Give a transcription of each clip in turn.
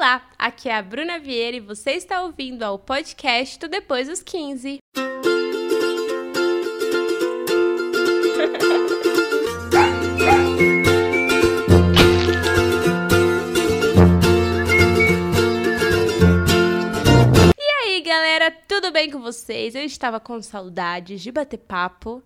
Olá, aqui é a Bruna Vieira e você está ouvindo ao podcast do Depois dos 15. E aí, galera, tudo bem com vocês? Eu estava com saudades de bater papo.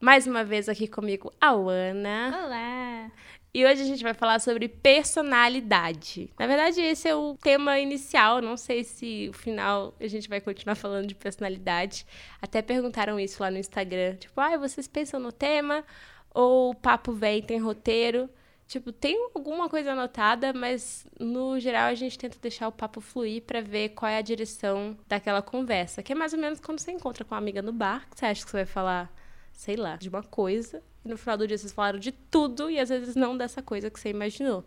Mais uma vez aqui comigo a Ana. Olá! E hoje a gente vai falar sobre personalidade. Na verdade, esse é o tema inicial. Não sei se no final a gente vai continuar falando de personalidade. Até perguntaram isso lá no Instagram. Tipo, ah, vocês pensam no tema? Ou o papo vem, tem roteiro? Tipo, tem alguma coisa anotada, mas no geral a gente tenta deixar o papo fluir para ver qual é a direção daquela conversa. Que é mais ou menos quando você encontra com uma amiga no bar, que você acha que você vai falar, sei lá, de uma coisa. E no final do dia vocês falaram de tudo e às vezes não dessa coisa que você imaginou.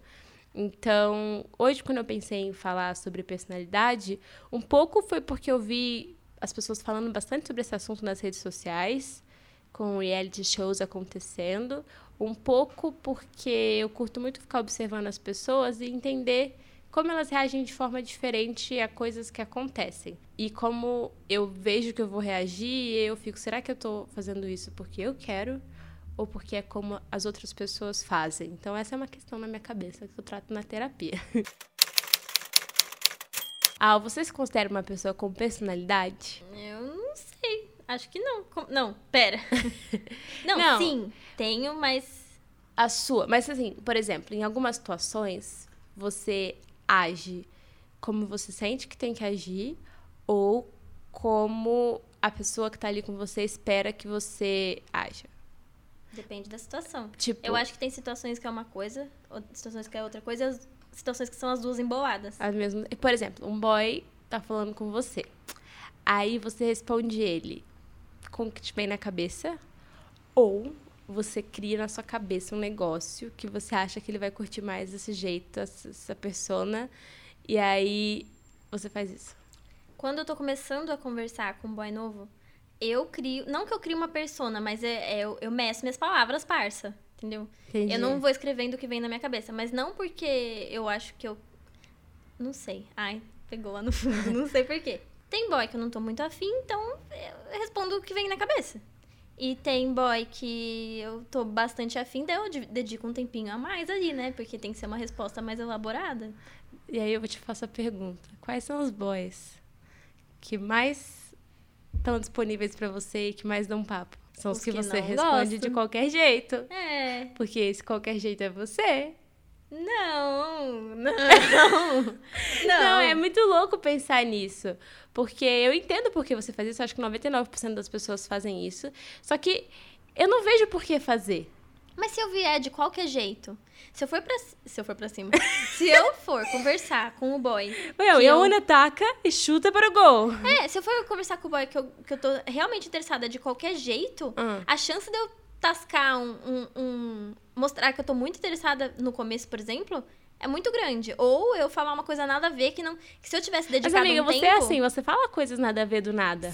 Então, hoje, quando eu pensei em falar sobre personalidade, um pouco foi porque eu vi as pessoas falando bastante sobre esse assunto nas redes sociais, com reality shows acontecendo. Um pouco porque eu curto muito ficar observando as pessoas e entender como elas reagem de forma diferente a coisas que acontecem. E como eu vejo que eu vou reagir, eu fico, será que eu tô fazendo isso porque eu quero? Ou porque é como as outras pessoas fazem. Então, essa é uma questão na minha cabeça que eu trato na terapia. ah, você se considera uma pessoa com personalidade? Eu não sei. Acho que não. Não, pera. não, Não. sim, tenho, mas. A sua. Mas, assim, por exemplo, em algumas situações, você age como você sente que tem que agir ou como a pessoa que tá ali com você espera que você haja. Depende da situação. Tipo, Eu acho que tem situações que é uma coisa, situações que é outra coisa, e situações que são as duas emboladas. As mesmas... Por exemplo, um boy tá falando com você. Aí você responde ele com o que te vem na cabeça. Ou você cria na sua cabeça um negócio que você acha que ele vai curtir mais desse jeito, essa, essa persona. E aí você faz isso. Quando eu tô começando a conversar com um boy novo, eu crio. Não que eu crie uma persona, mas é, é- eu, eu meço minhas palavras, parça. Entendeu? Entendi. Eu não vou escrevendo o que vem na minha cabeça, mas não porque eu acho que eu. Não sei. Ai, pegou lá no fundo, não sei porquê. Tem boy que eu não tô muito afim, então eu respondo o que vem na cabeça. E tem boy que eu tô bastante afim, daí eu de- dedico um tempinho a mais ali, né? Porque tem que ser uma resposta mais elaborada. E aí eu vou te fazer a pergunta. Quais são os boys que mais estão disponíveis pra você e que mais dão papo? São os, Os que, que você responde de gostam. qualquer jeito. É. Porque esse qualquer jeito é você. Não, não. Não, Não, é muito louco pensar nisso. Porque eu entendo por que você faz isso. Acho que 99% das pessoas fazem isso. Só que eu não vejo por que fazer. Mas se eu vier de qualquer jeito, se eu for pra, se eu for pra cima, se eu for conversar com o boy, Meu, e a Una taca e chuta para o gol. é, se eu for conversar com o boy que eu, que eu tô realmente interessada de qualquer jeito, Hum. a chance de eu tascar um, um- um- mostrar que eu tô muito interessada no começo, por exemplo, é muito grande. Ou eu falar uma coisa nada a ver que não, que se eu tivesse Mas, dedicado amiga, um você tempo, é assim, você fala coisas nada a ver do nada.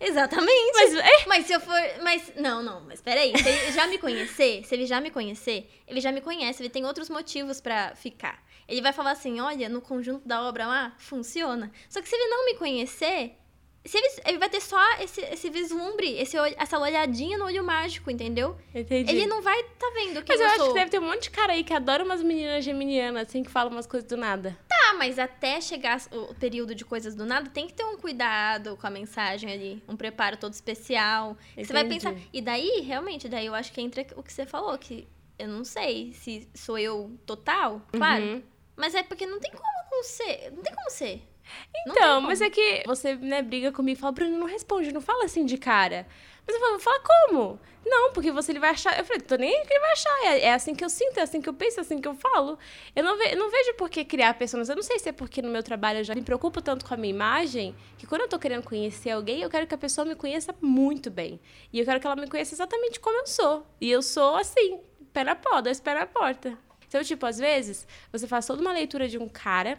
Exatamente. Mas é, Mas se eu for. Mas. Não, não, mas peraí. Se ele já me conhecer, se ele já me conhecer, ele já me conhece, ele tem outros motivos pra ficar. Ele vai falar assim: olha, no conjunto da obra lá, funciona. Só que se ele não me conhecer, ele, ele vai ter só esse, esse vislumbre, esse, essa olhadinha no olho mágico, entendeu? entendi. Ele não vai tá vendo quem Mas eu eu acho sou. que deve ter um monte de cara aí que adora umas meninas geminianas, assim, que falam umas coisas do nada. Tá, mas até chegar o período de coisas do nada, tem que ter um cuidado com a mensagem ali, um preparo todo especial. Você vai pensar. E daí, realmente, daí eu acho que entra o que você falou, que eu não sei se sou eu total, claro. Uhum. Mas é porque não tem como não ser. Não tem como ser. Então, mas é que você, né, briga comigo e fala, Bruno, não responde, não fala assim de cara. Mas eu falo, fala como? Não, porque você ele vai achar. Eu falei, tô nem aí que ele vai achar. É, é assim que eu sinto, é assim que eu penso, é assim que eu falo. Eu não, ve- não vejo por que criar pessoas. Eu não sei se é porque no meu trabalho eu já me preocupo tanto com a minha imagem, que quando eu tô querendo conhecer alguém, eu quero que a pessoa me conheça muito bem. E eu quero que ela me conheça exatamente como eu sou. E eu sou assim, pé na dois pés na porta. Então, tipo, às vezes, você faz toda uma leitura de um cara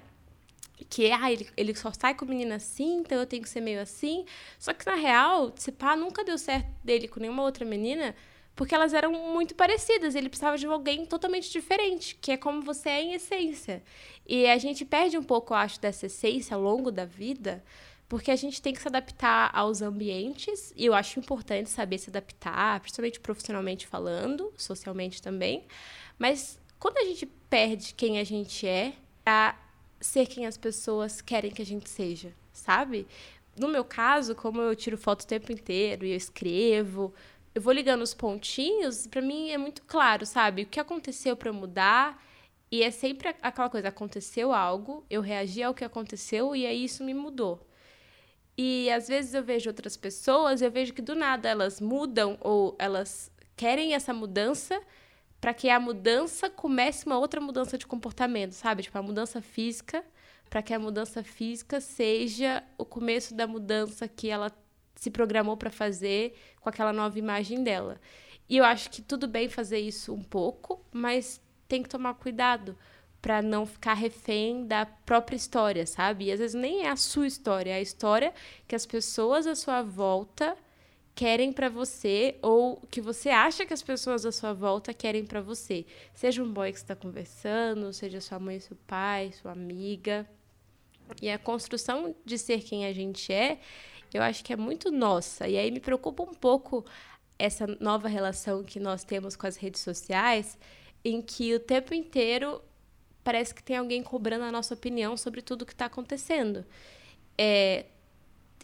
que ah, ele, ele só sai com menina assim, então eu tenho que ser meio assim. Só que na real, se pá, nunca deu certo dele com nenhuma outra menina, porque elas eram muito parecidas. Ele precisava de alguém totalmente diferente, que é como você é em essência. E a gente perde um pouco, eu acho, dessa essência ao longo da vida, porque a gente tem que se adaptar aos ambientes, e eu acho importante saber se adaptar, principalmente profissionalmente falando, socialmente também. Mas quando a gente perde quem a gente é pra ser quem as pessoas querem que a gente seja, sabe? No meu caso, como eu tiro foto o tempo inteiro e eu escrevo, eu vou ligando os pontinhos, para mim é muito claro, sabe? O que aconteceu para mudar e é sempre aquela coisa, aconteceu algo, eu reagi ao que aconteceu e aí isso me mudou. E às vezes eu vejo outras pessoas, eu vejo que do nada elas mudam ou elas querem essa mudança para que a mudança comece uma outra mudança de comportamento, sabe? Tipo, a mudança física, para que a mudança física seja o começo da mudança que ela se programou para fazer com aquela nova imagem dela. E eu acho que tudo bem fazer isso um pouco, mas tem que tomar cuidado para não ficar refém da própria história, sabe? E às vezes nem é a sua história, é a história que as pessoas à sua volta querem para você ou que você acha que as pessoas à sua volta querem para você. Seja um boy que está conversando, seja sua mãe, seu pai, sua amiga. E a construção de ser quem a gente é, eu acho que é muito nossa. E aí me preocupa um pouco essa nova relação que nós temos com as redes sociais, em que o tempo inteiro parece que tem alguém cobrando a nossa opinião sobre tudo que está acontecendo. É,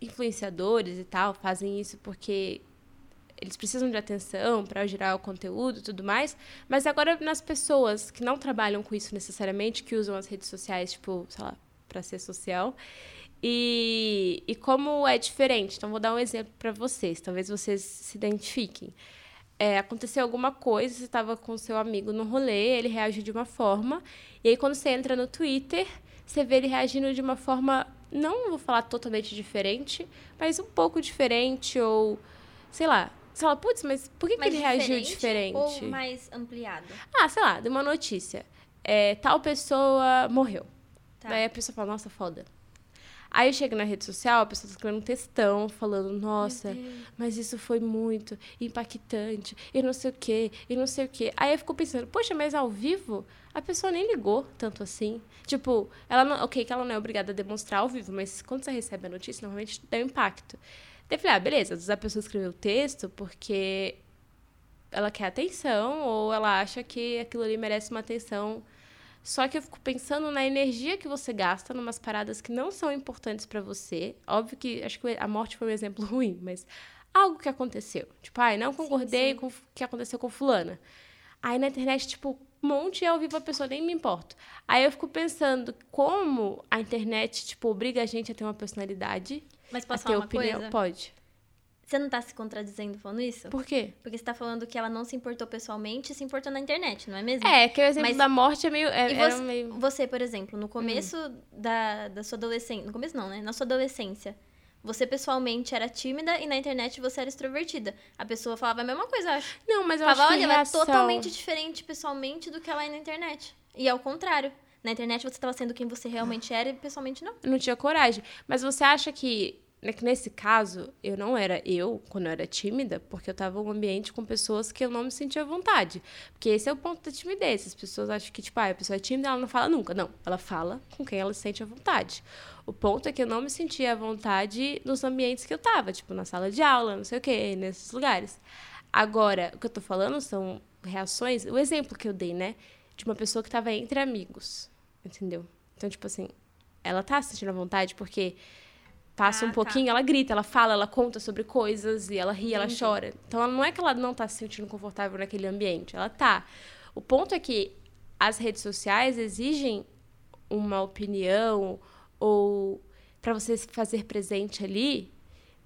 influenciadores e tal fazem isso porque eles precisam de atenção para gerar o conteúdo e tudo mais, mas agora nas pessoas que não trabalham com isso necessariamente, que usam as redes sociais, tipo, sei lá, para ser social, e, e como é diferente. Então, vou dar um exemplo para vocês, talvez vocês se identifiquem. É, aconteceu alguma coisa, você estava com seu amigo no rolê, ele reagiu de uma forma, e aí quando você entra no Twitter, você vê ele reagindo de uma forma não vou falar totalmente diferente, mas um pouco diferente, ou sei lá. Sei lá, putz, mas por que, que ele reagiu diferente? Ou mais ampliado? Ah, sei lá, de uma notícia. É, tal pessoa morreu. Tá. Daí a pessoa fala, nossa, foda. Aí eu chego na rede social, a pessoa tá escrevendo um textão, falando, nossa, mas isso foi muito impactante, e não sei o quê, e não sei o quê. Aí eu fico pensando, poxa, mas ao vivo a pessoa nem ligou tanto assim. Tipo, ela não, ok, que ela não é obrigada a demonstrar ao vivo, mas quando você recebe a notícia, normalmente dá um impacto. Daí eu falei, ah, beleza, às vezes a pessoa escreveu o texto porque ela quer atenção ou ela acha que aquilo ali merece uma atenção só que eu fico pensando na energia que você gasta numas paradas que não são importantes para você. Óbvio que acho que a morte foi um exemplo ruim, mas algo que aconteceu. Tipo, ai, não concordei sim, sim. com o que aconteceu com fulana. Aí na internet, tipo, um monte e ao vivo a pessoa nem me importa. Aí eu fico pensando como a internet, tipo, obriga a gente a ter uma personalidade. Mas posso falar uma opinião? coisa? Pode. Você não tá se contradizendo falando isso? Por quê? Porque você tá falando que ela não se importou pessoalmente e se importou na internet, não é mesmo? É, que o exemplo Mas... da morte é meio. É, e você, meio... você, por exemplo, no começo hum. da, da sua adolescência. No começo não, né? Na sua adolescência. Você pessoalmente era tímida e na internet você era extrovertida. A pessoa falava a mesma coisa, acho. Não, mas eu falava, acho que olha, reação... ela é totalmente diferente pessoalmente do que ela é na internet. E ao contrário. Na internet você estava sendo quem você realmente era e pessoalmente não. Não tinha coragem. Mas você acha que é que nesse caso, eu não era eu, quando eu era tímida, porque eu estava em um ambiente com pessoas que eu não me sentia à vontade. Porque esse é o ponto da timidez. As pessoas acham que, tipo, ah, a pessoa é tímida, ela não fala nunca. Não, ela fala com quem ela se sente à vontade. O ponto é que eu não me sentia à vontade nos ambientes que eu estava, tipo, na sala de aula, não sei o quê, nesses lugares. Agora, o que eu estou falando são reações, o exemplo que eu dei, né? De uma pessoa que estava entre amigos, entendeu? Então, tipo assim, ela tá se sentindo à vontade porque Passa ah, um tá. pouquinho, tá. ela grita, ela fala, ela conta sobre coisas e ela ri, Entendi. ela chora. Então ela não é que ela não tá se sentindo confortável naquele ambiente, ela tá. O ponto é que as redes sociais exigem uma opinião ou para você se fazer presente ali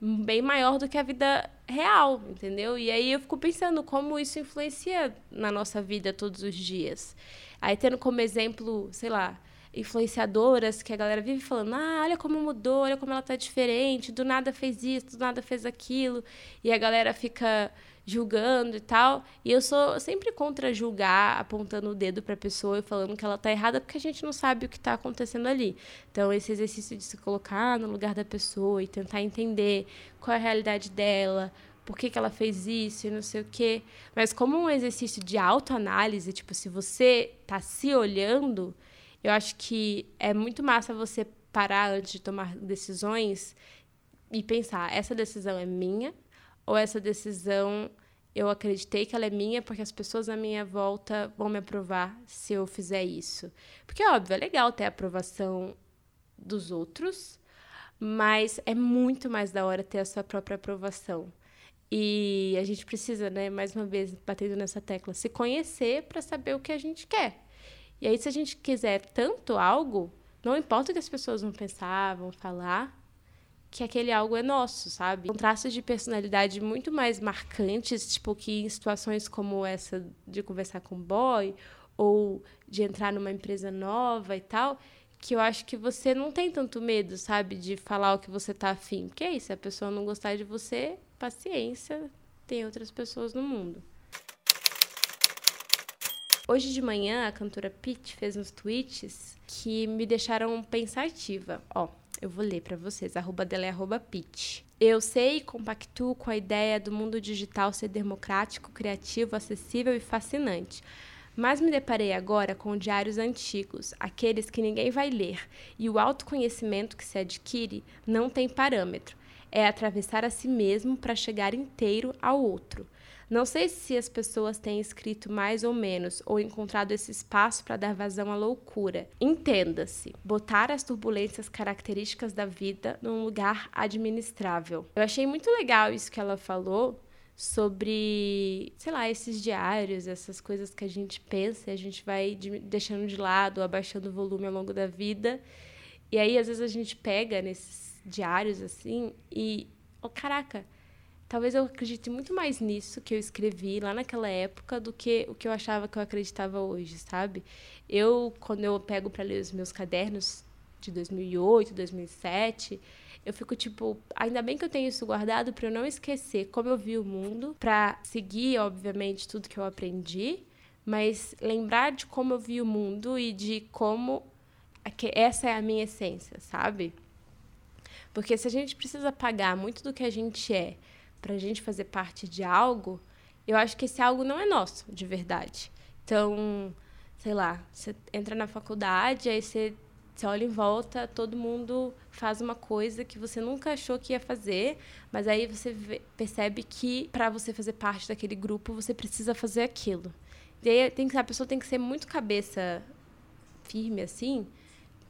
bem maior do que a vida real, entendeu? E aí eu fico pensando como isso influencia na nossa vida todos os dias. Aí tendo como exemplo, sei lá, influenciadoras que a galera vive falando: ah, olha como mudou, olha como ela tá diferente, do nada fez isso, do nada fez aquilo. E a galera fica julgando e tal. E eu sou sempre contra julgar, apontando o dedo para a pessoa e falando que ela tá errada, porque a gente não sabe o que está acontecendo ali. Então, esse exercício de se colocar no lugar da pessoa e tentar entender qual é a realidade dela, por que, que ela fez isso e não sei o quê. Mas como um exercício de autoanálise, tipo, se você tá se olhando, eu acho que é muito massa você parar antes de tomar decisões e pensar, essa decisão é minha ou essa decisão eu acreditei que ela é minha porque as pessoas à minha volta vão me aprovar se eu fizer isso. Porque, óbvio, é legal ter a aprovação dos outros, mas é muito mais da hora ter a sua própria aprovação. E a gente precisa, né, mais uma vez, batendo nessa tecla, se conhecer para saber o que a gente quer. E aí, se a gente quiser tanto algo, não importa o que as pessoas vão pensar, vão falar, que aquele algo é nosso, sabe? Traços de personalidade muito mais marcantes, tipo, que em situações como essa de conversar com boy, ou de entrar numa empresa nova e tal, que eu acho que você não tem tanto medo, sabe, de falar o que você tá afim. Porque é isso, se a pessoa não gostar de você, paciência, tem outras pessoas no mundo. Hoje de manhã, a cantora Pete fez uns tweets que me deixaram pensativa. Ó, eu vou ler para vocês. Arroba dela é arroba Pete. Eu sei e compactuo com a ideia do mundo digital ser democrático, criativo, acessível e fascinante. Mas me deparei agora com diários antigos, aqueles que ninguém vai ler, e o autoconhecimento que se adquire não tem parâmetro. É atravessar a si mesmo para chegar inteiro ao outro. Não sei se as pessoas têm escrito mais ou menos ou encontrado esse espaço para dar vazão à loucura. Entenda-se, botar as turbulências características da vida num lugar administrável. Eu achei muito legal isso que ela falou, sobre, sei lá, esses diários, essas coisas que a gente pensa e a gente vai deixando de lado, abaixando o volume ao longo da vida. E aí, às vezes, a gente pega nesses diários assim e, oh, caraca, talvez eu acredite muito mais nisso que eu escrevi lá naquela época do que o que eu achava que eu acreditava hoje, sabe? Eu, quando eu pego para ler os meus cadernos de 2008, 2007, eu fico tipo, ainda bem que eu tenho isso guardado para eu não esquecer como eu vi o mundo, para seguir, obviamente, tudo que eu aprendi, mas lembrar de como eu vi o mundo e de como essa é a minha essência, sabe? Porque se a gente precisa pagar muito do que a gente é para a gente fazer parte de algo, eu acho que esse algo não é nosso, de verdade. Então, sei lá, você entra na faculdade, aí você você olha em volta, todo mundo faz uma coisa que você nunca achou que ia fazer, mas aí você vê, percebe que para você fazer parte daquele grupo, você precisa fazer aquilo. E aí tem que, a pessoa tem que ser muito cabeça firme assim,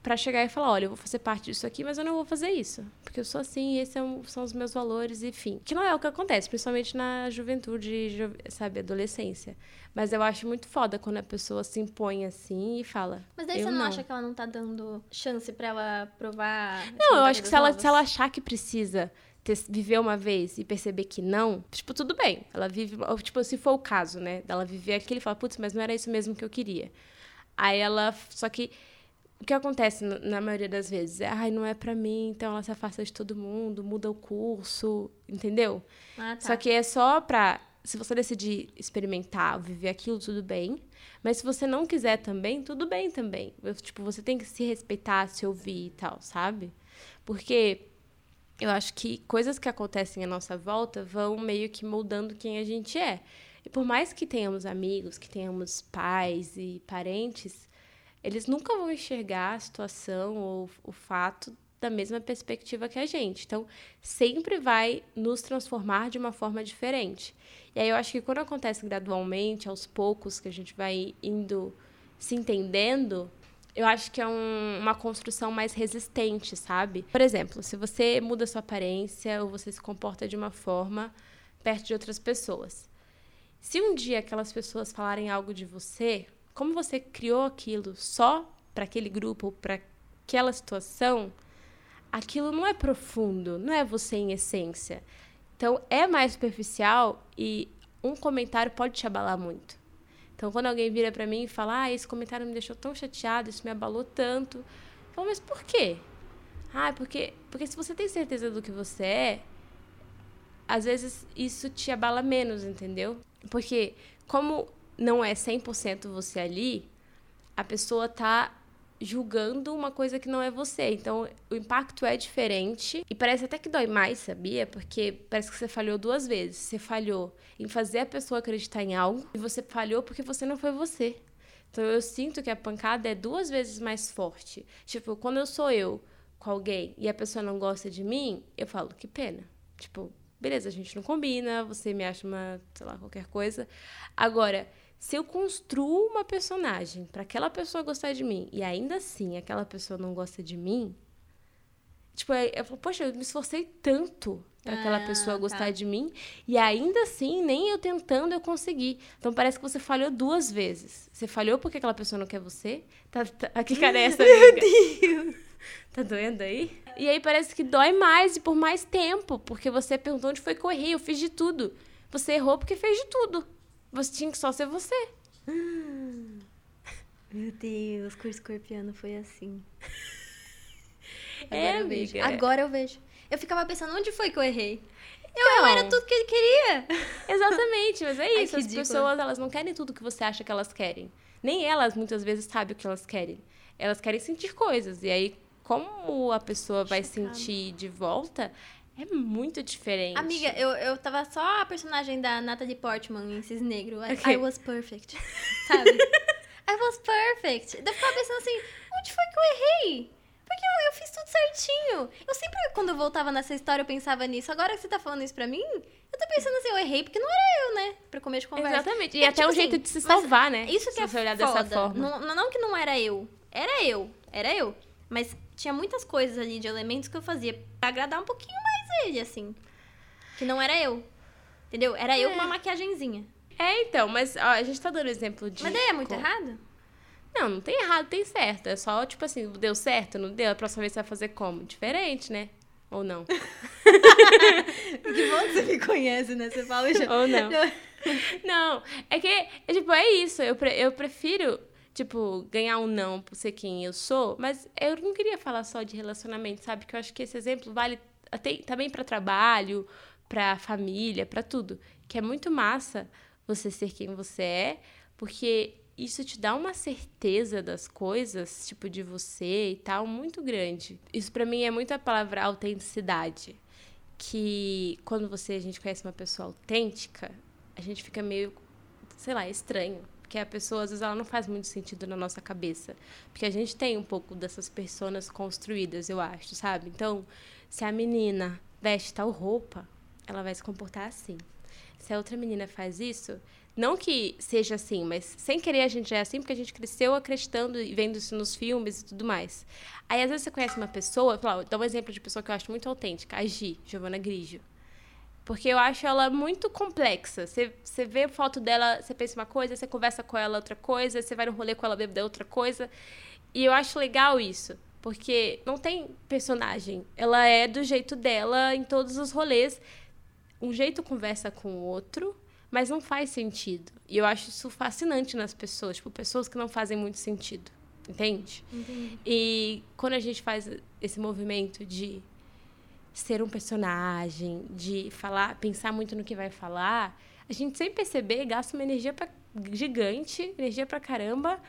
para chegar e falar, olha, eu vou fazer parte disso aqui, mas eu não vou fazer isso, porque eu sou assim, e esses são, são os meus valores, enfim. Que não é o que acontece, principalmente na juventude, sabe, adolescência. Mas eu acho muito foda quando a pessoa se impõe assim e fala. Mas daí você não, não, acha que ela não tá dando chance para ela provar? Não, eu acho que se ela, se ela achar que precisa viver uma vez e perceber que não, tipo, tudo bem. Ela vive, tipo, se for o caso, né, dela viver aquilo e falar, putz, mas não era isso mesmo que eu queria. Aí ela, só que o que acontece na maioria das vezes é, ai, não é para mim, então ela se afasta de todo mundo, muda o curso, entendeu? Ah, tá. Só que é só pra. Se você decidir experimentar, viver aquilo, tudo bem. Mas se você não quiser também, tudo bem também. Tipo, você tem que se respeitar, se ouvir e tal, sabe? Porque eu acho que coisas que acontecem à nossa volta vão meio que moldando quem a gente é. E por mais que tenhamos amigos, que tenhamos pais e parentes, eles nunca vão enxergar a situação ou o fato da mesma perspectiva que a gente. Então, sempre vai nos transformar de uma forma diferente. E aí eu acho que quando acontece gradualmente, aos poucos, que a gente vai indo se entendendo, eu acho que é um, uma construção mais resistente, sabe? Por exemplo, se você muda sua aparência ou você se comporta de uma forma perto de outras pessoas. Se um dia aquelas pessoas falarem algo de você, como você criou aquilo só para aquele grupo, para aquela situação, aquilo não é profundo, não é você em essência. Então é mais superficial e um comentário pode te abalar muito. Então quando alguém vira para mim e fala: "Ah, esse comentário me deixou tão chateado, isso me abalou tanto". Eu falo: "Mas por quê?" Ah, porque porque se você tem certeza do que você é, às vezes isso te abala menos, entendeu? Porque como não é 100% você ali, a pessoa tá julgando uma coisa que não é você. Então, o impacto é diferente e parece até que dói mais, sabia? Porque parece que você falhou duas vezes. Você falhou em fazer a pessoa acreditar em algo e você falhou porque você não foi você. Então, eu sinto que a pancada é duas vezes mais forte. Tipo, quando eu sou eu com alguém e a pessoa não gosta de mim, eu falo, que pena. Tipo, beleza, a gente não combina, você me acha uma, sei lá, qualquer coisa. Agora, se eu construo uma personagem para aquela pessoa gostar de mim e ainda assim aquela pessoa não gosta de mim, tipo, eu falo, poxa, eu me esforcei tanto para aquela Ah, pessoa tá. gostar de mim e ainda assim, nem eu tentando eu consegui. Então parece que você falhou duas vezes. Você falhou porque aquela pessoa não quer você? Tá, tá, que cara é essa, amiga? Tá doendo aí? E aí parece que dói mais e por mais tempo, porque você perguntou onde foi errei, eu fiz de tudo. Você errou porque fez de tudo. Você tinha que só ser você. Meu Deus, com o escorpiano foi assim. É, eu vejo. amiga. Agora eu vejo. Eu ficava pensando, onde foi que eu errei? Eu, Não. era tudo que ele queria. Exatamente, mas é Ai, isso. que As ridícula. pessoas, elas não querem tudo que você acha que elas querem. Nem elas, muitas vezes, sabem o que elas querem. Elas querem sentir coisas. E aí, como a pessoa vai Chocada. sentir de volta, é muito diferente. Amiga, eu, eu tava só a personagem da Natalie Portman em Cis Negro. I, Ok. I was perfect. Sabe? I was perfect. Eu ficava pensando assim, onde foi que eu errei? Porque eu, eu fiz tudo certinho. Eu sempre, quando eu voltava nessa história, eu pensava nisso. Agora que você tá falando isso pra mim, eu tô pensando assim, eu errei porque não era eu, né? Pra começo de conversa. Exatamente. E É, até tipo um jeito assim, de se salvar, né? Isso que Se é você olhar foda. dessa forma. Não- não que não era eu. Era eu. Era eu. Mas tinha muitas coisas ali de elementos que eu fazia pra agradar um pouquinho mais ele, assim. Que não era eu. Entendeu? Era eu É. com uma maquiagenzinha. É, então, mas ó, a gente tá dando exemplo de. Mas daí é muito como- errado? Não, não tem errado, tem certo. É só, tipo assim, deu certo, não deu? A próxima vez você vai fazer como? Diferente, né? Ou não? Que bom que você me conhece, né? Você fala já. Ou não? Não, é que, é, tipo, é isso. Eu, pre- eu prefiro, tipo, ganhar um não por ser quem eu sou, mas eu não queria falar só de relacionamento, sabe? Que eu acho que esse exemplo vale até, também pra trabalho, pra família, pra tudo. Que é muito massa você ser quem você é, porque isso te dá uma certeza das coisas, tipo, de você e tal, muito grande. Isso pra mim é muito a palavra autenticidade. Que quando você, a gente conhece uma pessoa autêntica, a gente fica meio, sei lá, estranho. Porque a pessoa, às vezes, ela não faz muito sentido na nossa cabeça. Porque a gente tem um pouco dessas personas construídas, eu acho, sabe? Então, se a menina veste tal roupa, ela vai se comportar assim. Se a outra menina faz isso, não que seja assim, mas sem querer a gente é assim, porque a gente cresceu acreditando e vendo isso nos filmes e tudo mais. Aí, às vezes, você conhece uma pessoa, vou dar um exemplo de pessoa que eu acho muito autêntica, a Gi, Giovana Grigio. Porque eu acho ela muito complexa. Você, você vê a foto dela, você pensa uma coisa, você conversa com ela outra coisa, você vai no rolê com ela bêbada outra coisa. E eu acho legal isso. Porque não tem personagem. Ela é do jeito dela em todos os rolês. Um jeito conversa com o outro, mas não faz sentido. E eu acho isso fascinante nas pessoas. Tipo, pessoas que não fazem muito sentido. Entende? Entendi. E quando a gente faz esse movimento de ser um personagem, de falar, pensar muito no que vai falar, a gente sem perceber gasta uma energia pra, gigante, energia pra caramba,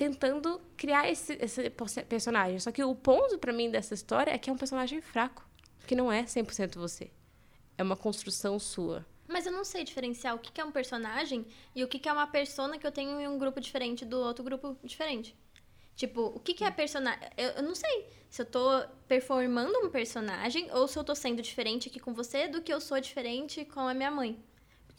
tentando criar esse, esse perso- personagem. Só que o ponto pra mim dessa história é que é um personagem fraco, que não é 100% você. É uma construção sua. Mas eu não sei diferenciar o que que é um personagem e o que que é uma persona que eu tenho em um grupo diferente do outro grupo diferente. Tipo, o que que é personagem? Eu, eu não sei se eu tô performando um personagem ou se eu tô sendo diferente aqui com você do que eu sou diferente com a minha mãe.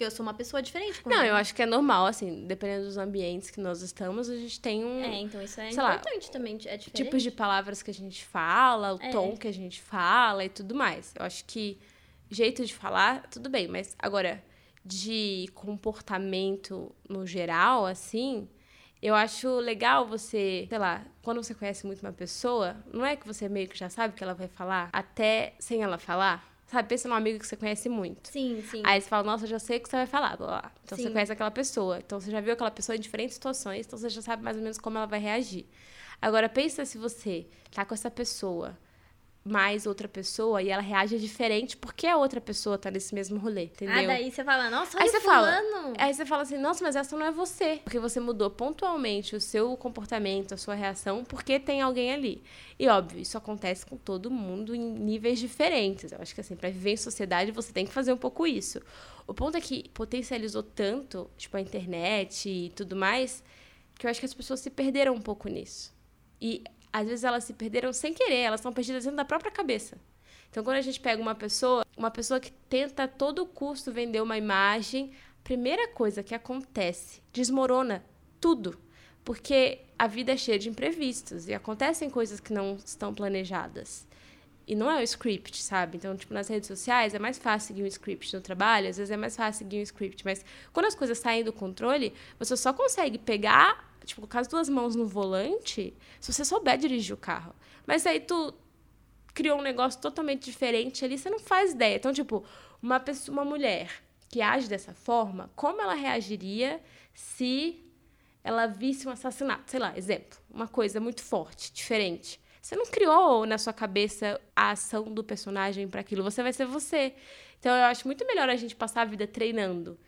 Porque eu sou uma pessoa diferente Não, eu acho que é normal, assim, dependendo dos ambientes que nós estamos, a gente tem um, É, então isso é sei lá, importante também. É diferente. tipos de palavras que a gente fala, o É. tom que a gente fala e tudo mais. Eu acho que jeito de falar, tudo bem, mas agora, de comportamento no geral, assim, eu acho legal você, sei lá, quando você conhece muito uma pessoa, não é que você meio que já sabe o que ela vai falar, até sem ela falar. Sabe, pensa num amigo que você conhece muito. Sim, sim. Aí você fala, nossa, eu já sei o que você vai falar. Blá, blá. Então você Sim. conhece aquela pessoa. Então você já viu aquela pessoa em diferentes situações, então você já sabe mais ou menos como ela vai reagir. Agora pensa se você tá com essa pessoa mais outra pessoa e ela reage diferente porque a outra pessoa tá nesse mesmo rolê, entendeu? Ah, daí você fala, nossa, olha Aí você fala, fulano. Aí você fala assim, nossa, mas essa não é você. Porque você mudou pontualmente o seu comportamento, a sua reação, porque tem alguém ali. E óbvio, isso acontece com todo mundo em níveis diferentes. Eu acho que assim, pra viver em sociedade, você tem que fazer um pouco isso. O ponto é que potencializou tanto, tipo, a internet e tudo mais, que eu acho que as pessoas se perderam um pouco nisso. E às vezes elas se perderam sem querer, elas estão perdidas dentro da própria cabeça. Então, quando a gente pega uma pessoa, uma pessoa que tenta a todo custo vender uma imagem, primeira coisa que acontece, desmorona tudo. Porque a vida é cheia de imprevistos e acontecem coisas que não estão planejadas. E não é o script, sabe? Então, tipo, nas redes sociais é mais fácil seguir um script no trabalho, às vezes é mais fácil seguir um script, mas quando as coisas saem do controle, você só consegue pegar, tipo, com as duas mãos no volante, se você souber dirigir o carro. Mas aí tu criou um negócio totalmente diferente ali, você não faz ideia. Então, tipo, uma pessoa, uma mulher que age dessa forma, como ela reagiria se ela visse um assassinato? Sei lá, exemplo, uma coisa muito forte, diferente. Você não criou na sua cabeça a ação do personagem para aquilo, você vai ser você. Então eu acho muito melhor a gente passar a vida treinando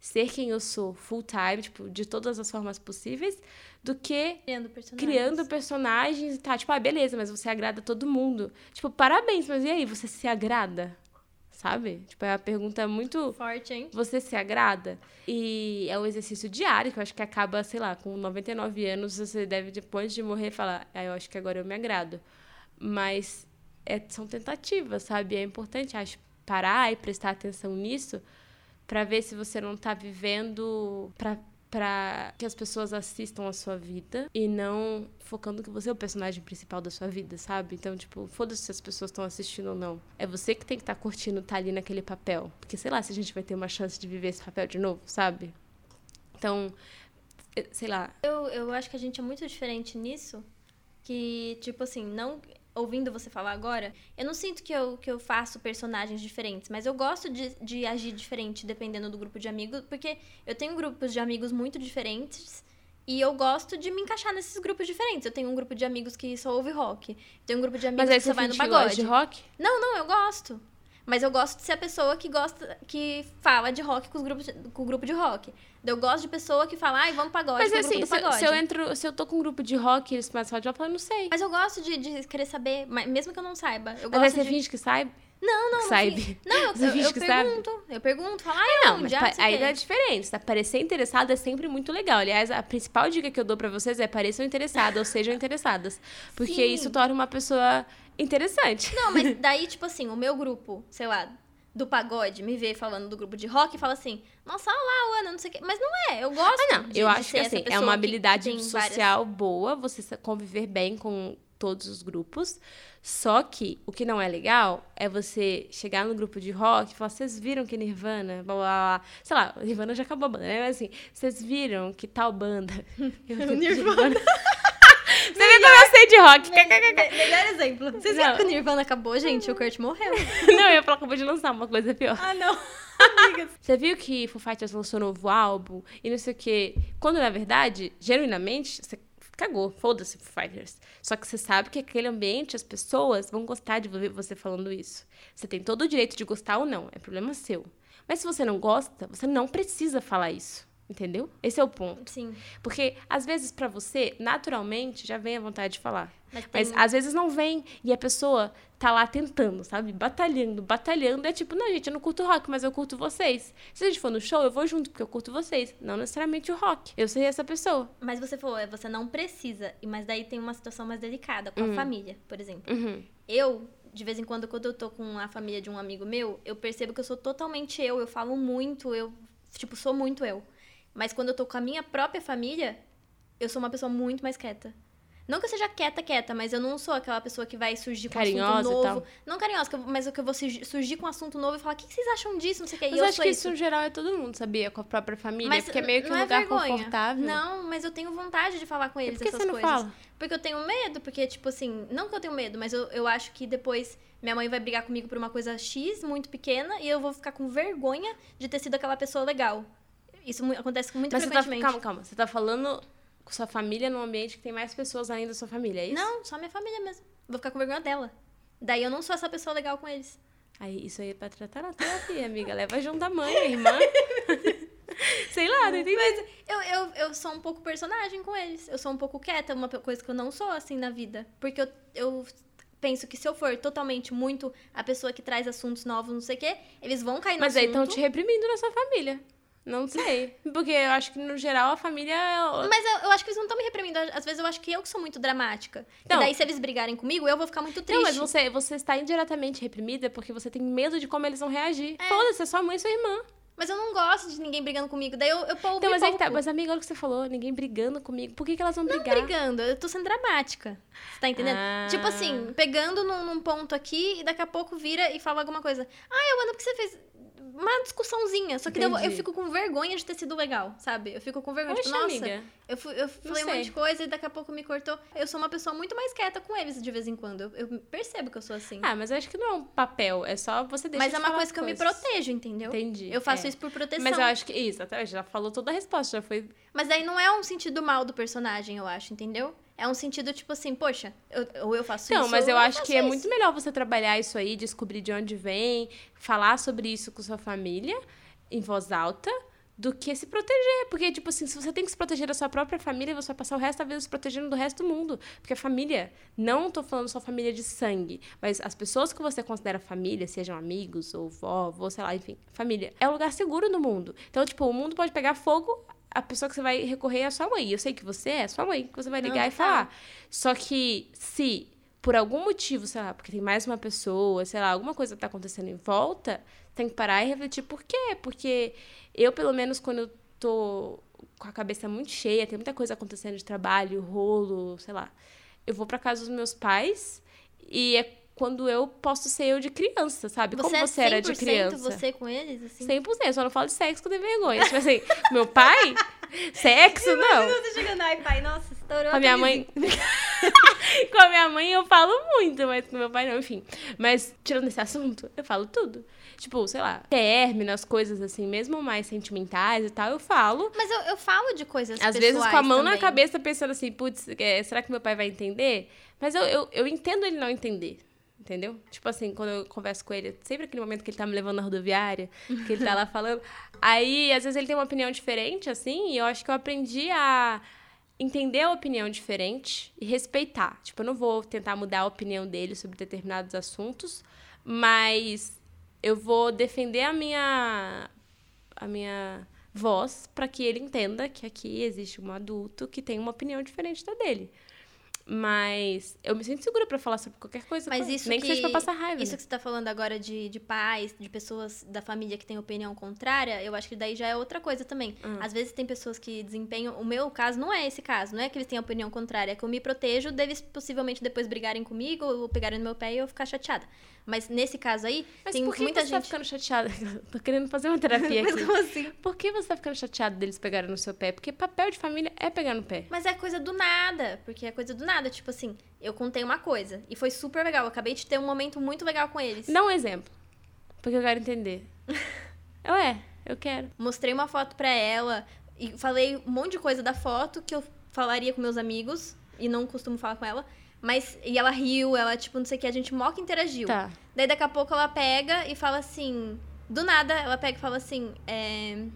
ser quem eu sou full time, tipo, de todas as formas possíveis, do que Criando personagens. criando personagens e tá, tipo, ah, beleza, mas você agrada todo mundo. Tipo, parabéns, mas e aí, você se agrada? Sabe? Tipo, é uma pergunta muito Forte, hein? você se agrada? E é um exercício diário, que eu acho que acaba, sei lá, com 99 anos, você deve, depois de morrer, falar, ah, eu acho que agora eu me agrado. Mas é, são tentativas, sabe? É importante, acho, parar e prestar atenção nisso para ver se você não tá vivendo pra, pra que as pessoas assistam a sua vida e não focando que você é o personagem principal da sua vida, sabe? Então, tipo, foda-se se as pessoas estão assistindo ou não. É você que tem que estar tá curtindo estar tá ali naquele papel. Porque sei lá se a gente vai ter uma chance de viver esse papel de novo, sabe? Então, sei lá. Eu, eu acho que a gente é muito diferente nisso. Que, tipo assim, não ouvindo você falar agora, eu não sinto que eu, que eu faço personagens diferentes, mas eu gosto de, de agir diferente dependendo do grupo de amigos, porque eu tenho grupos de amigos muito diferentes e eu gosto de me encaixar nesses grupos diferentes. Eu tenho um grupo de amigos que só ouve rock, tenho um grupo de amigos que só vai no pagode. de rock? Não, não, eu gosto. Mas eu gosto de ser a pessoa que gosta, que fala de rock com, os grupos, com o grupo de rock. Eu gosto de pessoa que fala, ai, vamos pagode Mas com o assim, se, pagode. se eu entro, se eu tô com um grupo de rock e eles começam a falar de rock, eu não sei. Mas eu gosto de, de querer saber, mesmo que eu não saiba. Eu Mas gosto aí você de... finge que sabe? Não, não, sabe. Não, eu, eu, eu que sabe? pergunto. Eu pergunto, falo, ai, Não, não, mas pa- aí quê. é diferente. Tá? Parecer interessado é sempre muito legal. Aliás, a principal dica que eu dou pra vocês é pareçam interessadas ou sejam interessadas. Porque Sim. isso torna uma pessoa interessante. Não, mas daí, tipo assim, o meu grupo, sei lá, do pagode, me vê falando do grupo de rock e fala assim, nossa, olha lá, Ana, não sei o quê. Mas não é, eu gosto Ah, não. de, eu de acho que assim, é uma habilidade tem várias- social boa você conviver bem com todos os grupos. Só que o que não é legal é você chegar no grupo de rock e falar: vocês viram que Nirvana, blá blá blá. Sei lá, Nirvana já acabou a banda, né? Mas assim, vocês viram que tal banda. Nirvana. Você viu como eu sei de rock? Me- Melhor exemplo. Vocês viram que o Nirvana acabou, gente? O Kurt morreu. não, eu ia falar que acabou de lançar uma coisa pior. ah, não. Você viu que Foo Fighters lançou novo álbum e não sei o quê? Quando, na verdade, genuinamente, você cagou. Foda-se Foo Fighters. Só que você sabe que aquele ambiente, as pessoas vão gostar de ver você falando isso. Você tem todo o direito de gostar ou não. É problema seu. Mas se você não gosta, você não precisa falar isso. Entendeu? Esse é o ponto. Sim. Porque, às vezes, pra você, naturalmente, já vem a vontade de falar. Mas, tem... Mas às vezes não vem e a pessoa tá lá tentando, sabe? Batalhando, batalhando. É tipo, não, gente, eu não curto rock, mas eu curto vocês. Se a gente for no show, eu vou junto, porque eu curto vocês. Não necessariamente o rock. Eu sei essa pessoa. Mas você falou, é, você não precisa. Mas daí tem uma situação mais delicada, com Uhum. a família, por exemplo. Uhum. Eu, de vez em quando, quando eu tô com a família de um amigo meu, eu percebo que eu sou totalmente eu. Eu falo muito, eu, tipo, sou muito eu. Mas quando eu tô com a minha própria família, eu sou uma pessoa muito mais quieta. Não que eu seja quieta, quieta, mas eu não sou aquela pessoa que vai surgir com Carinhosa e assunto novo. tal. Não carinhosa, que eu- mas que eu vou surgir, com um assunto novo e falar, o que vocês acham disso? Não sei o que. E Mas eu eu acho sou que isso. no geral, é todo mundo, sabia? Com a própria família. Mas porque é meio que um é lugar vergonha. confortável. Não, mas eu tenho vontade de falar com E eles por que essas você não coisas. fala? Porque eu tenho medo, porque, tipo assim, não que eu tenho medo, mas eu, eu acho que depois minha mãe vai brigar comigo por uma coisa X muito pequena e eu vou ficar com vergonha de ter sido aquela pessoa legal. Isso acontece muito Mas você tá, frequentemente. calma, calma. Você tá falando com sua família num ambiente que tem mais pessoas além da sua família, é isso? Não, só minha família mesmo. Vou ficar com vergonha dela. Daí eu não sou essa pessoa legal com eles. Aí, isso aí é pra tratar na terapia, amiga. Leva junto a mãe, a irmã. Sei lá, não entendi. Mas eu, eu, eu sou um pouco personagem com eles. Eu sou um pouco quieta, uma coisa que eu não sou assim na vida. Porque eu, eu penso que se eu for totalmente muito a pessoa que traz assuntos novos, não sei o quê, eles vão cair no Mas aí assunto. estão te reprimindo na sua família. Não sei. Porque eu acho que, no geral, a família. é Mas eu, eu acho que eles não estão me reprimindo. Às vezes eu acho que eu que sou muito dramática. Não. E daí, se eles brigarem comigo, eu vou ficar muito triste. Não, mas você, você está indiretamente reprimida porque você tem medo de como eles vão reagir. Foda-se, é sua mãe e sua irmã. Mas eu não gosto de ninguém brigando comigo. Daí eu, eu pouco. Então, mas é tá. Mas, amiga, olha o que você falou. Ninguém brigando comigo. Por que, que elas vão Não brigar? brigando, eu tô sendo dramática. Você tá entendendo? Ah. Tipo assim, pegando num, num ponto aqui e daqui a pouco vira e fala alguma coisa. Ah, eu ando porque você fez uma discussãozinha. Só que eu, eu fico com vergonha de ter sido legal, sabe? Eu fico com vergonha. Poxa, tipo, nossa, amiga. eu, fui- eu falei um monte de coisa e daqui a pouco me cortou. Eu sou uma pessoa muito mais quieta com eles de vez em quando. Eu, eu percebo que eu sou assim. Ah, mas eu acho que não é um papel. É só você deixar Mas de é uma coisa que eu me coisas. protejo, entendeu? Entendi. Eu faço é. isso por proteção. Mas eu acho que. Isso, até já falou toda a resposta. Já foi. Mas daí não é um sentido mal do personagem, eu acho, entendeu? É um sentido tipo assim, poxa, eu- ou eu faço Não, isso. mas ou eu acho que é isso. muito melhor você trabalhar isso aí, descobrir de onde vem, falar sobre isso com sua família em voz alta, do que se proteger. Porque, tipo assim, se você tem que se proteger da sua própria família, você vai passar o resto da vida se protegendo do resto do mundo. Porque a família, não tô falando só família de sangue, mas as pessoas que você considera família, sejam amigos ou vó, avô, sei lá, enfim, família, é um lugar seguro no mundo. Então, tipo, o mundo pode pegar fogo. A pessoa que você vai recorrer é a sua mãe. Eu sei que você é a sua mãe, que você vai Não, ligar e total. falar. Só que se por algum motivo, sei lá, porque tem mais uma pessoa, sei lá, alguma coisa tá acontecendo em volta, tem que parar e refletir por quê? Porque eu, pelo menos, quando eu tô com a cabeça muito cheia, tem muita coisa acontecendo de trabalho, rolo, sei lá, eu vou pra casa dos meus pais e é quando eu posso ser eu de criança, sabe? Você Como é você era de 100% criança. você com eles, assim? 100%, só não falo de sexo que eu tenho vergonha. Tipo assim, meu pai, sexo, não. Você chegando, ai pai, nossa, estourou Com a minha mãe. com a minha mãe eu falo muito, mas com meu pai não, enfim. Mas, tirando esse assunto, eu falo tudo. Tipo, sei lá, término, as coisas assim, mesmo mais sentimentais e tal, eu falo. Mas eu, eu falo de coisas Às vezes com a mão na também. cabeça, pensando assim, putz, é, será que meu pai vai entender? Mas eu, eu, eu entendo ele não entender. Entendeu? Tipo assim, quando eu converso com ele, sempre aquele momento que ele tá me levando na rodoviária, que ele tá lá falando. Aí, às vezes, ele tem uma opinião diferente, assim, e eu acho que eu aprendi a entender a opinião diferente e respeitar. Tipo, eu não vou tentar mudar a opinião dele sobre determinados assuntos, mas eu vou defender a minha a minha voz para que ele entenda que aqui existe um adulto que tem uma opinião diferente da dele. Mas eu me sinto segura pra falar sobre qualquer coisa. Mas isso Nem que, que seja pra passar raiva. Isso né? que você tá falando agora de, de pais, de pessoas da família que têm opinião contrária, eu acho que daí já é outra coisa também. Hum. Às vezes tem pessoas que desempenham. O meu caso não é esse caso, não é que eles têm opinião contrária, é que eu me protejo deles possivelmente depois brigarem comigo ou pegarem no meu pé e eu ficar chateada. Mas nesse caso aí, Mas tem por que muita você tá gente. ficando chateada? Tô querendo fazer uma terapia Mas aqui. como assim? Por que você tá ficando chateada deles pegarem no seu pé? Porque papel de família é pegar no pé. Mas é coisa do nada, porque é coisa do nada. Tipo assim, eu contei uma coisa e foi super legal. Eu acabei de ter um momento muito legal com eles. Dá um exemplo. Porque eu quero entender. Ué, eu quero. Mostrei uma foto pra ela e falei um monte de coisa da foto que eu falaria com meus amigos e não costumo falar com ela. Mas, e ela riu, ela, tipo, não sei o que, a gente moca interagiu. Tá. Daí daqui a pouco ela pega e fala assim. Do nada, ela pega e fala assim. É...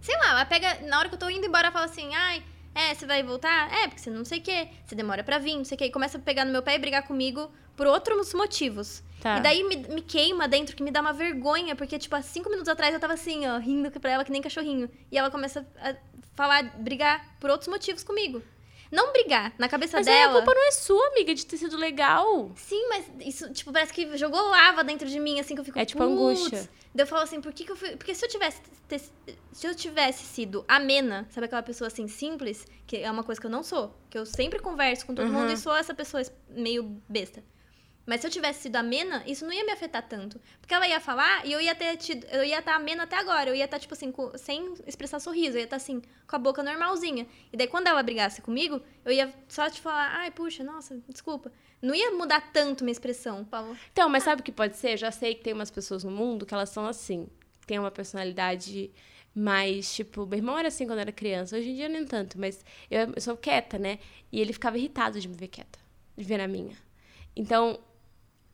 Sei lá, ela pega. Na hora que eu tô indo embora, ela fala assim, ai. É, você vai voltar? É, porque você não sei o quê. Você demora pra vir, não sei o quê. E começa a pegar no meu pé e brigar comigo por outros motivos. Tá. E daí me, me queima dentro, que me dá uma vergonha, porque, tipo, há cinco minutos atrás eu tava assim, ó, rindo pra ela que nem cachorrinho. E ela começa a falar, brigar por outros motivos comigo. Não brigar, na cabeça Mas dela. a culpa não é sua, amiga, de ter sido legal. Sim, mas isso, tipo, parece que jogou lava dentro de mim, assim, que eu fico. É tipo angústia. Daí eu falo assim, por que, que eu fui. Porque se eu tivesse. ter- se eu tivesse sido amena, sabe aquela pessoa assim, simples, que é uma coisa que eu não sou, que eu sempre converso com todo Uhum. mundo e sou essa pessoa meio besta. Mas se eu tivesse sido amena, isso não ia me afetar tanto. Porque ela ia falar e eu ia ter tido. Eu ia estar amena até agora. Eu ia estar, tipo assim, com- sem expressar sorriso. Eu ia estar assim, com a boca normalzinha. E daí, quando ela brigasse comigo, eu ia só te falar, ai, puxa, nossa, desculpa. Não ia mudar tanto minha expressão, Paulo. Então, mas sabe o que pode ser? Eu já sei que tem umas pessoas no mundo que elas são assim. Tem uma personalidade mais, tipo, meu irmão era assim quando era criança. Hoje em dia nem tanto, mas eu, eu sou quieta, né? E ele ficava irritado de me ver quieta, de ver a minha. Então,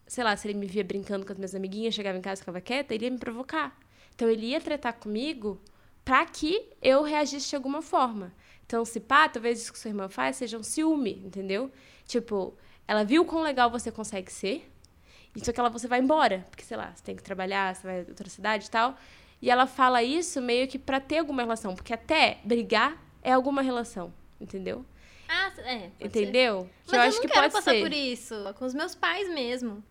sei lá, se ele me via brincando com as minhas amiguinhas, chegava em casa e ficava quieta, ele ia me provocar. Então ele ia tratar comigo para que eu reagisse de alguma forma. Então, se pá, talvez isso que sua irmã faz seja um ciúme, entendeu? Tipo, ela viu quão legal você consegue ser, e só que ela você vai embora, porque sei lá, você tem que trabalhar, você vai em outra cidade e tal. E ela fala isso meio que para ter alguma relação, porque até brigar é alguma relação, entendeu? Ah, é. Entendeu? Mas eu, acho eu que quero pode passar ser. por isso. Com os meus pais mesmo.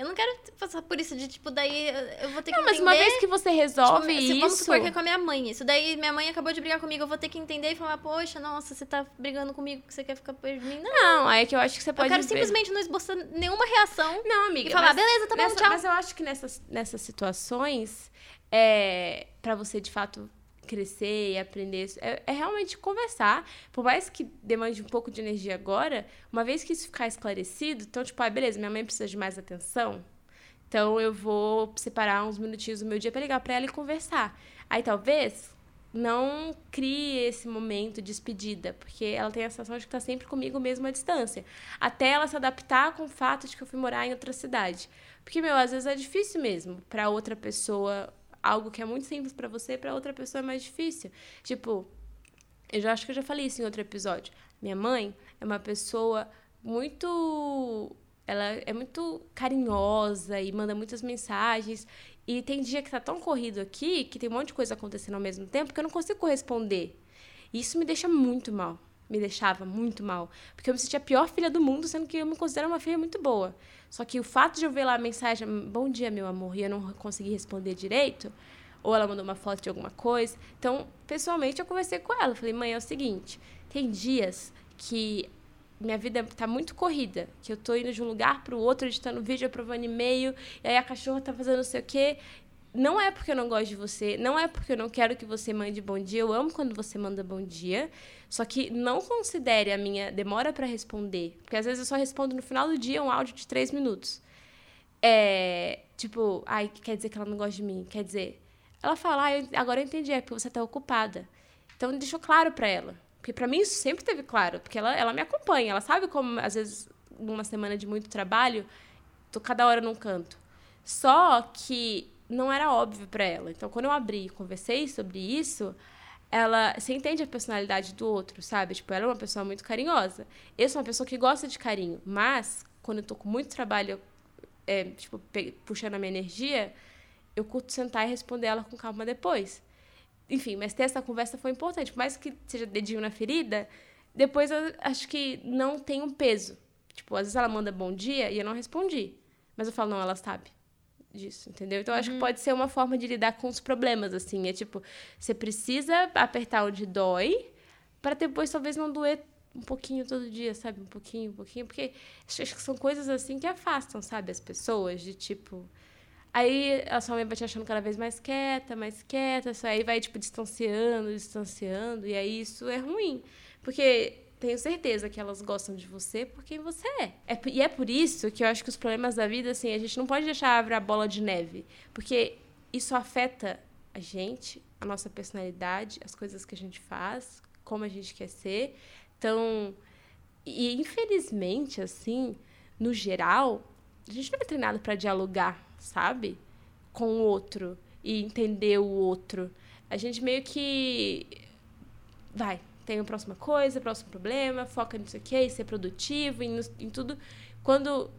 Eu não quero passar por isso de, tipo, daí eu vou ter que Não, mas entender... uma vez que você resolve tipo, isso. Vamos supor que é com a minha mãe. Isso daí, minha mãe acabou de brigar comigo, eu vou ter que entender e falar, poxa, nossa, você tá brigando comigo que você quer ficar perto de mim. Não, Não, aí é que eu acho que você eu pode. quero ver. simplesmente não esboçar nenhuma reação Não, amiga. e falar, beleza, tá bom, nessa- tchau. Mas eu acho que nessas, nessas situações, é, para você de fato crescer e aprender, é, é realmente conversar. Por mais que demande um pouco de energia agora, uma vez que isso ficar esclarecido, então, tipo, ah, beleza, minha mãe precisa de mais atenção. Então eu vou separar uns minutinhos do meu dia para ligar para ela e conversar. Aí talvez não crie esse momento de despedida, porque ela tem a sensação de que tá sempre comigo mesmo à distância. Até ela se adaptar com o fato de que eu fui morar em outra cidade. Porque, meu, às vezes é difícil mesmo para outra pessoa, algo que é muito simples para você, para outra pessoa é mais difícil. Tipo, eu já acho que eu já falei isso em outro episódio. Minha mãe é uma pessoa muito. Ela é muito carinhosa e manda muitas mensagens. E tem dia que tá tão corrido aqui, que tem um monte de coisa acontecendo ao mesmo tempo, que eu não consigo corresponder. Isso me deixa muito mal. Me deixava muito mal. Porque eu me sentia a pior filha do mundo, sendo que eu me considero uma filha muito boa. Só que o fato de eu ver lá a mensagem, bom dia, meu amor, e eu não consegui responder direito, ou ela mandou uma foto de alguma coisa. Então, pessoalmente, eu conversei com ela. Falei, mãe, é o seguinte: tem dias que minha vida tá muito corrida, que eu tô indo de um lugar pro outro, editando vídeo, aprovando e-mail, e aí a cachorra tá fazendo não sei o quê. Não é porque eu não gosto de você, não é porque eu não quero que você mande bom dia. Eu amo quando você manda bom dia. Só que não considere a minha demora para responder. Porque às vezes eu só respondo no final do dia um áudio de três minutos. É. Tipo, ai, quer dizer que ela não gosta de mim. Quer dizer. Ela fala, ah, eu- agora eu entendi, é porque você tá ocupada. Então deixou claro para ela. Porque para mim isso sempre teve claro. Porque ela, ela me acompanha. Ela sabe como, às vezes, numa semana de muito trabalho, tô cada hora num canto. Só que não era óbvio para ela. Então, quando eu abri e conversei sobre isso, ela. Você entende a personalidade do outro, sabe? Tipo, ela é uma pessoa muito carinhosa. Eu sou uma pessoa que gosta de carinho. Mas, quando eu tô com muito trabalho, é, tipo, puxando a minha energia, eu curto sentar e responder ela com calma depois. Enfim, mas ter essa conversa foi importante. Por mais que seja dedinho na ferida, depois eu acho que não tem um peso. Tipo, às vezes ela manda bom dia e eu não respondi. Mas eu falo, não, ela sabe disso, entendeu? Então, eu acho que pode ser uma forma de lidar com os problemas, assim. É tipo, você precisa apertar onde dói para depois talvez não doer um pouquinho todo dia, sabe? Um pouquinho, um pouquinho. Porque acho acho que são coisas assim que afastam, sabe? As pessoas de tipo. Aí a sua mãe vai te achando cada vez mais quieta, mais quieta, isso aí vai, tipo, distanciando, distanciando, e aí isso é ruim. Porque tenho certeza que elas gostam de você por quem você é. é. E é por isso que eu acho que os problemas da vida, assim, a gente não pode deixar virar bola de neve. Porque isso afeta a gente, a nossa personalidade, as coisas que a gente faz, como a gente quer ser. Então, e infelizmente, assim, no geral, a gente não é treinado para dialogar, sabe? Com o outro e entender o outro. A gente meio que vai, tem a próxima coisa, próximo problema, foca nisso aqui, em ser produtivo, em, em tudo. Quando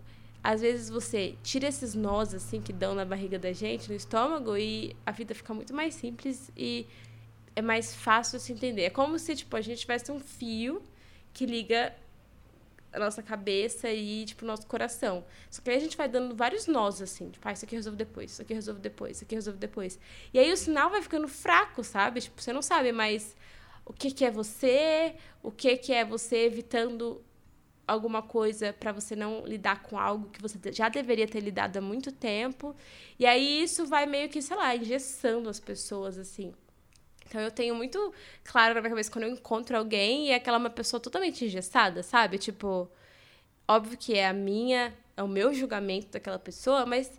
às vezes você tira esses nós assim que dão na barriga da gente, no estômago, e a vida fica muito mais simples e é mais fácil se entender. É como se tipo a gente tivesse um fio que liga a nossa cabeça e, tipo, o nosso coração. Só que aí a gente vai dando vários nós, assim. Tipo, ah, isso aqui eu resolvo depois, isso aqui eu resolvo depois, isso aqui eu resolvo depois. E aí o sinal vai ficando fraco, sabe? Tipo, você não sabe mais o que, que é você, o que, que é você evitando alguma coisa para você não lidar com algo que você já deveria ter lidado há muito tempo. E aí isso vai meio que, sei lá, engessando as pessoas, assim. Então eu tenho muito claro na minha cabeça quando eu encontro alguém e é aquela uma pessoa totalmente engessada, sabe? Tipo, óbvio que é a minha, é o meu julgamento daquela pessoa, mas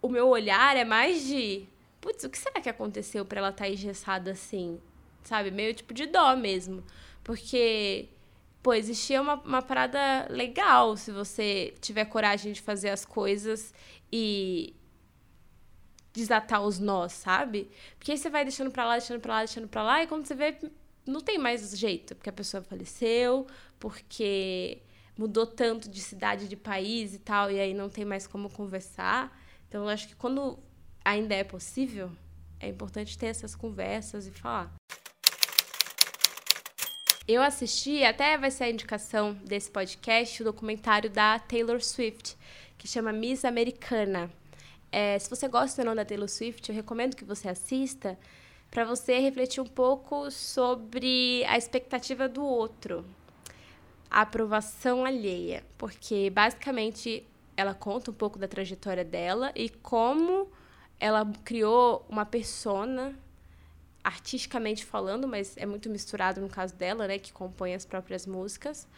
o meu olhar é mais de, putz, o que será que aconteceu para ela estar engessada assim? Sabe? Meio tipo de dó mesmo. Porque pô, existia uma, uma parada legal se você tiver coragem de fazer as coisas e desatar os nós, sabe? Porque aí você vai deixando pra lá, deixando pra lá, deixando pra lá, e quando você vê, não tem mais jeito, porque a pessoa faleceu, porque mudou tanto de cidade, de país e tal, e aí não tem mais como conversar. Então, eu acho que quando ainda é possível, é importante ter essas conversas e falar. Eu assisti, até vai ser a indicação desse podcast, o documentário da Taylor Swift, que chama Miss Americana. É, se você gosta ou não da Taylor Swift, eu recomendo que você assista para você refletir um pouco sobre a expectativa do outro, a aprovação alheia, porque basicamente ela conta um pouco da trajetória dela e como ela criou uma persona artisticamente falando, mas é muito misturado no caso dela, né, que compõe as próprias músicas,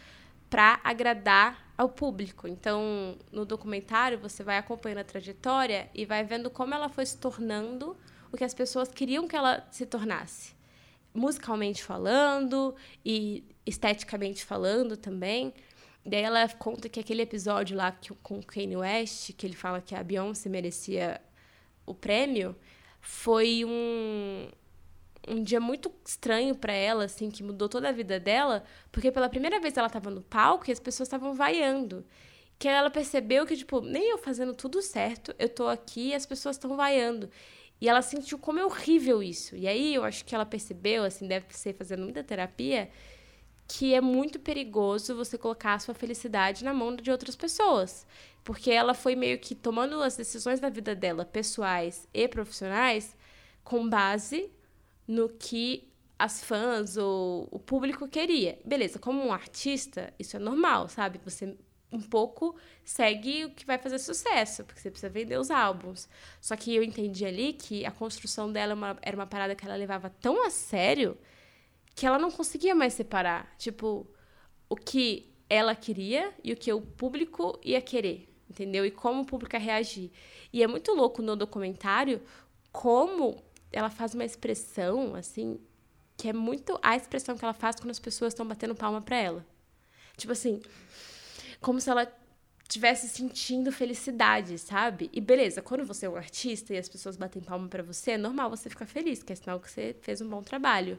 para agradar ao público. Então, no documentário, você vai acompanhando a trajetória e vai vendo como ela foi se tornando o que as pessoas queriam que ela se tornasse. Musicalmente falando e esteticamente falando também. Daí ela conta que aquele episódio lá com o Kanye West, que ele fala que a Beyoncé merecia o prêmio, foi um, um dia muito estranho para ela, assim, que mudou toda a vida dela, porque pela primeira vez ela tava no palco e as pessoas estavam vaiando. Que ela percebeu que, tipo, nem eu fazendo tudo certo, eu tô aqui e as pessoas estão vaiando. E ela sentiu como é horrível isso. E aí eu acho que ela percebeu, assim, deve ser fazendo muita terapia, que é muito perigoso você colocar a sua felicidade na mão de outras pessoas. Porque ela foi meio que tomando as decisões da vida dela, pessoais e profissionais, com base no que as fãs ou o público queria. Beleza, como um artista, isso é normal, sabe? Você um pouco segue o que vai fazer sucesso, porque você precisa vender os álbuns. Só que eu entendi ali que a construção dela é uma, era uma parada que ela levava tão a sério que ela não conseguia mais separar. Tipo, o que ela queria e o que o público ia querer, entendeu? E como o público ia reagir. E é muito louco no documentário como ela faz uma expressão, assim, que é muito a expressão que ela faz quando as pessoas estão batendo palma para ela. Tipo assim, como se ela tivesse sentindo felicidade, sabe? E beleza, quando você é um artista e as pessoas batem palma para você, é normal você ficar feliz, que é sinal que você fez um bom trabalho.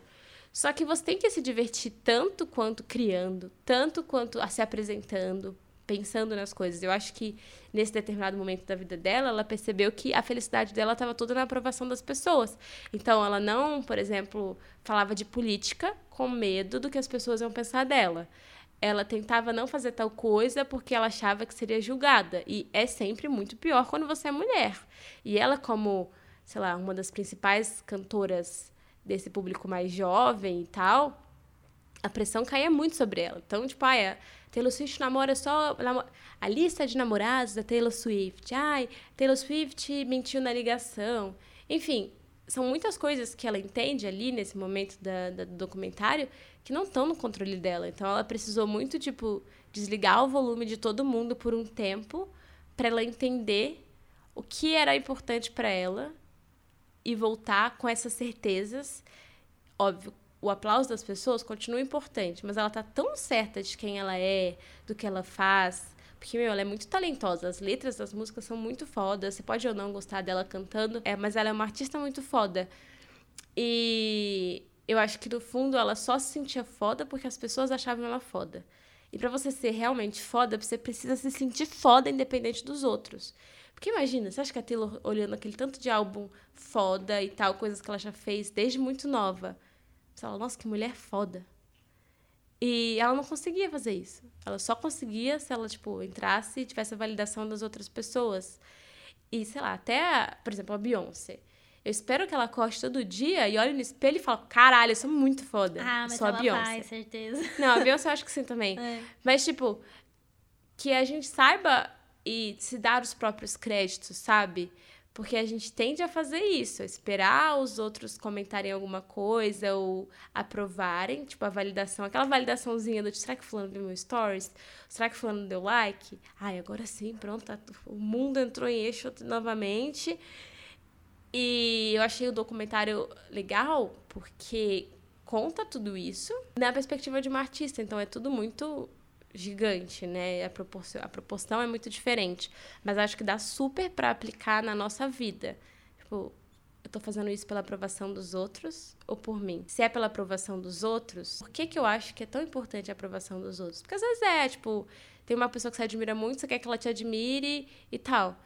Só que você tem que se divertir tanto quanto criando, tanto quanto se apresentando, pensando nas coisas. Eu acho que nesse determinado momento da vida dela, ela percebeu que a felicidade dela estava toda na aprovação das pessoas. Então, ela não, por exemplo, falava de política com medo do que as pessoas iam pensar dela. Ela tentava não fazer tal coisa porque ela achava que seria julgada. E é sempre muito pior quando você é mulher. E ela, como, sei lá, uma das principais cantoras desse público mais jovem e tal, a pressão caía muito sobre ela. Então, tipo, ah, é, Taylor Swift namora só. A lista de namorados da Taylor Swift. Ai, Taylor Swift mentiu na ligação. Enfim, são muitas coisas que ela entende ali nesse momento da, da, do documentário que não estão no controle dela. Então ela precisou muito, tipo, desligar o volume de todo mundo por um tempo para ela entender o que era importante para ela e voltar com essas certezas. Óbvio, o aplauso das pessoas continua importante, mas ela tá tão certa de quem ela é, do que ela faz. Porque, meu, ela é muito talentosa. As letras das músicas são muito fodas. Você pode ou não gostar dela cantando, é, mas ela é uma artista muito foda. E eu acho que, no fundo, ela só se sentia foda porque as pessoas achavam ela foda. E para você ser realmente foda, você precisa se sentir foda independente dos outros. Porque imagina, você acha que a Taylor, olhando aquele tanto de álbum foda e tal, coisas que ela já fez desde muito nova, você fala, nossa, que mulher foda. E ela não conseguia fazer isso. Ela só conseguia se ela, tipo, entrasse e tivesse a validação das outras pessoas. E, sei lá, até, a, por exemplo, a Beyoncé. Eu espero que ela corte todo dia e olhe no espelho e fale, caralho, eu sou muito foda. Ah, mas sou ela a Beyoncé. vai, certeza. Não, a Beyoncé eu acho que sim também. É. Mas, tipo, que a gente saiba e se dar os próprios créditos, sabe? Porque a gente tende a fazer isso, a esperar os outros comentarem alguma coisa ou aprovarem, tipo a validação, aquela validaçãozinha do será que fulano viu meu stories? Será que fulano deu like? Ai, agora sim, pronto, tá, o mundo entrou em eixo novamente. E eu achei o documentário legal porque conta tudo isso na perspectiva de uma artista. Então é tudo muito gigante, né? A proporção, a proporção é muito diferente. Mas acho que dá super para aplicar na nossa vida. Tipo, eu tô fazendo isso pela aprovação dos outros ou por mim? Se é pela aprovação dos outros, por que que eu acho que é tão importante a aprovação dos outros? Porque às vezes é, tipo, tem uma pessoa que você admira muito, você quer que ela te admire e tal.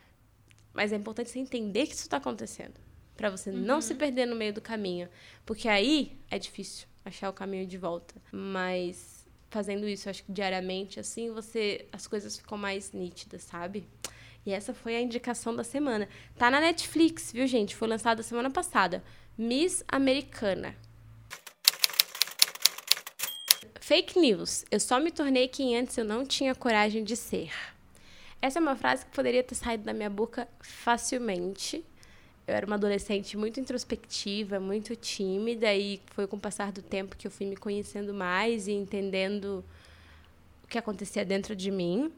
Mas é importante você entender que isso tá acontecendo. para você uhum. não se perder no meio do caminho. Porque aí é difícil achar o caminho de volta. Mas fazendo isso, acho que diariamente, assim, você. As coisas ficam mais nítidas, sabe? E essa foi a indicação da semana. Tá na Netflix, viu, gente? Foi lançada semana passada. Miss Americana. Fake news. Eu só me tornei quem antes eu não tinha coragem de ser. Essa é uma frase que poderia ter saído da minha boca facilmente. Eu era uma adolescente muito introspectiva, muito tímida, e foi com o passar do tempo que eu fui me conhecendo mais e entendendo o que acontecia dentro de mim.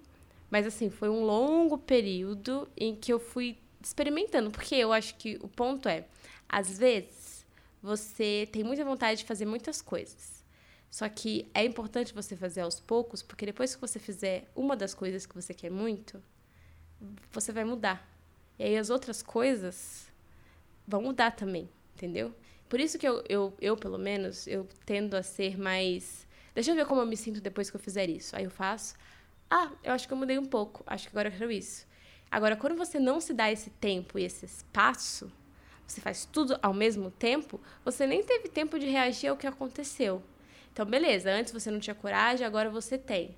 Mas, assim, foi um longo período em que eu fui experimentando, porque eu acho que o ponto é, às vezes, você tem muita vontade de fazer muitas coisas. Só que é importante você fazer aos poucos, porque depois que você fizer uma das coisas que você quer muito, você vai mudar. E aí as outras coisas vão mudar também, entendeu? Por isso que eu, eu, eu pelo menos, eu tendo a ser mais. Deixa eu ver como eu me sinto depois que eu fizer isso. Aí eu faço. Ah, eu acho que eu mudei um pouco. Acho que agora eu quero isso. Agora, quando você não se dá esse tempo e esse espaço, você faz tudo ao mesmo tempo, você nem teve tempo de reagir ao que aconteceu. Então, beleza, antes você não tinha coragem, agora você tem.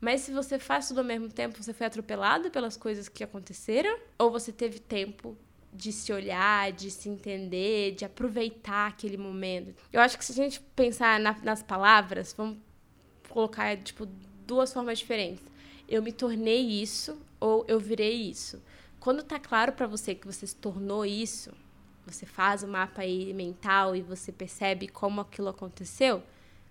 Mas se você faz tudo ao mesmo tempo, você foi atropelado pelas coisas que aconteceram? Ou você teve tempo de se olhar, de se entender, de aproveitar aquele momento? Eu acho que se a gente pensar na, nas palavras, vamos colocar, tipo, duas formas diferentes eu me tornei isso ou eu virei isso. Quando tá claro para você que você se tornou isso, você faz o mapa aí mental e você percebe como aquilo aconteceu,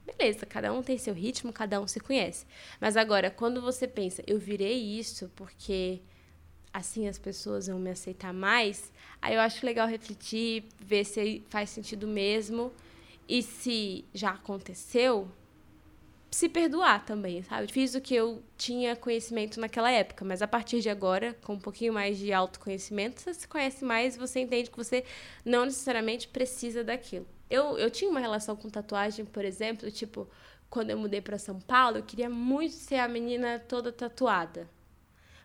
beleza, cada um tem seu ritmo, cada um se conhece. Mas agora, quando você pensa, eu virei isso porque assim as pessoas vão me aceitar mais, aí eu acho legal refletir, ver se faz sentido mesmo. E se já aconteceu, se perdoar também, sabe? Fiz o que eu tinha conhecimento naquela época, mas a partir de agora, com um pouquinho mais de autoconhecimento, você se conhece mais, você entende que você não necessariamente precisa daquilo. Eu, eu tinha uma relação com tatuagem, por exemplo, tipo, quando eu mudei para São Paulo, eu queria muito ser a menina toda tatuada.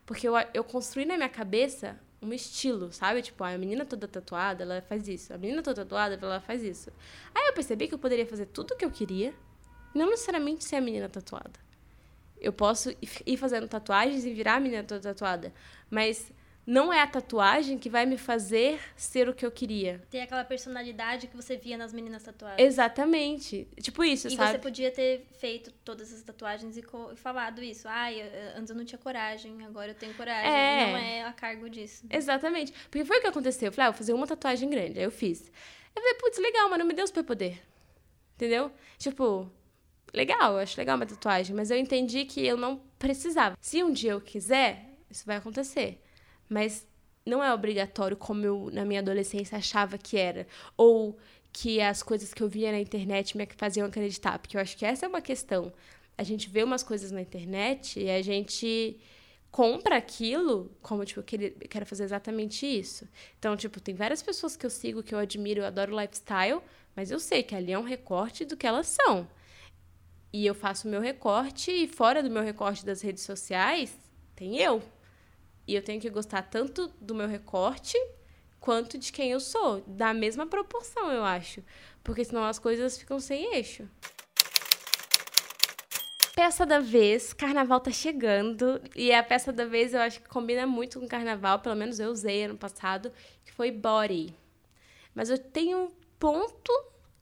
Porque eu, eu construí na minha cabeça um estilo, sabe? Tipo, a menina toda tatuada, ela faz isso. A menina toda tatuada, ela faz isso. Aí eu percebi que eu poderia fazer tudo o que eu queria não necessariamente ser a menina tatuada. Eu posso ir fazendo tatuagens e virar a menina toda tatuada. Mas não é a tatuagem que vai me fazer ser o que eu queria. Ter aquela personalidade que você via nas meninas tatuadas. Exatamente. Tipo isso, e sabe? E você podia ter feito todas as tatuagens e, e falado isso. Ai, ah, antes eu não tinha coragem, agora eu tenho coragem. É. E não é a cargo disso. Exatamente. Porque foi o que aconteceu. Eu falei, ah, vou fazer uma tatuagem grande. Aí eu fiz. Eu falei, putz, legal, mas não me deu superpoder. Entendeu? Tipo, legal, eu acho legal uma tatuagem, mas eu entendi que eu não precisava. Se um dia eu quiser, isso vai acontecer. Mas não é obrigatório como eu na minha adolescência achava que era, ou que as coisas que eu via na internet me faziam acreditar, porque eu acho que essa é uma questão. A gente vê umas coisas na internet e a gente compra aquilo como, tipo, eu quero fazer exatamente isso. Então, tipo, tem várias pessoas que eu sigo, que eu admiro, eu adoro lifestyle, mas eu sei que ali é um recorte do que elas são. E eu faço o meu recorte, e fora do meu recorte das redes sociais, tem eu. E eu tenho que gostar tanto do meu recorte quanto de quem eu sou. Da mesma proporção, eu acho. Porque senão as coisas ficam sem eixo. Peça da vez, carnaval tá chegando. E a peça da vez eu acho que combina muito com carnaval, pelo menos eu usei ano passado, que foi body. Mas eu tenho um ponto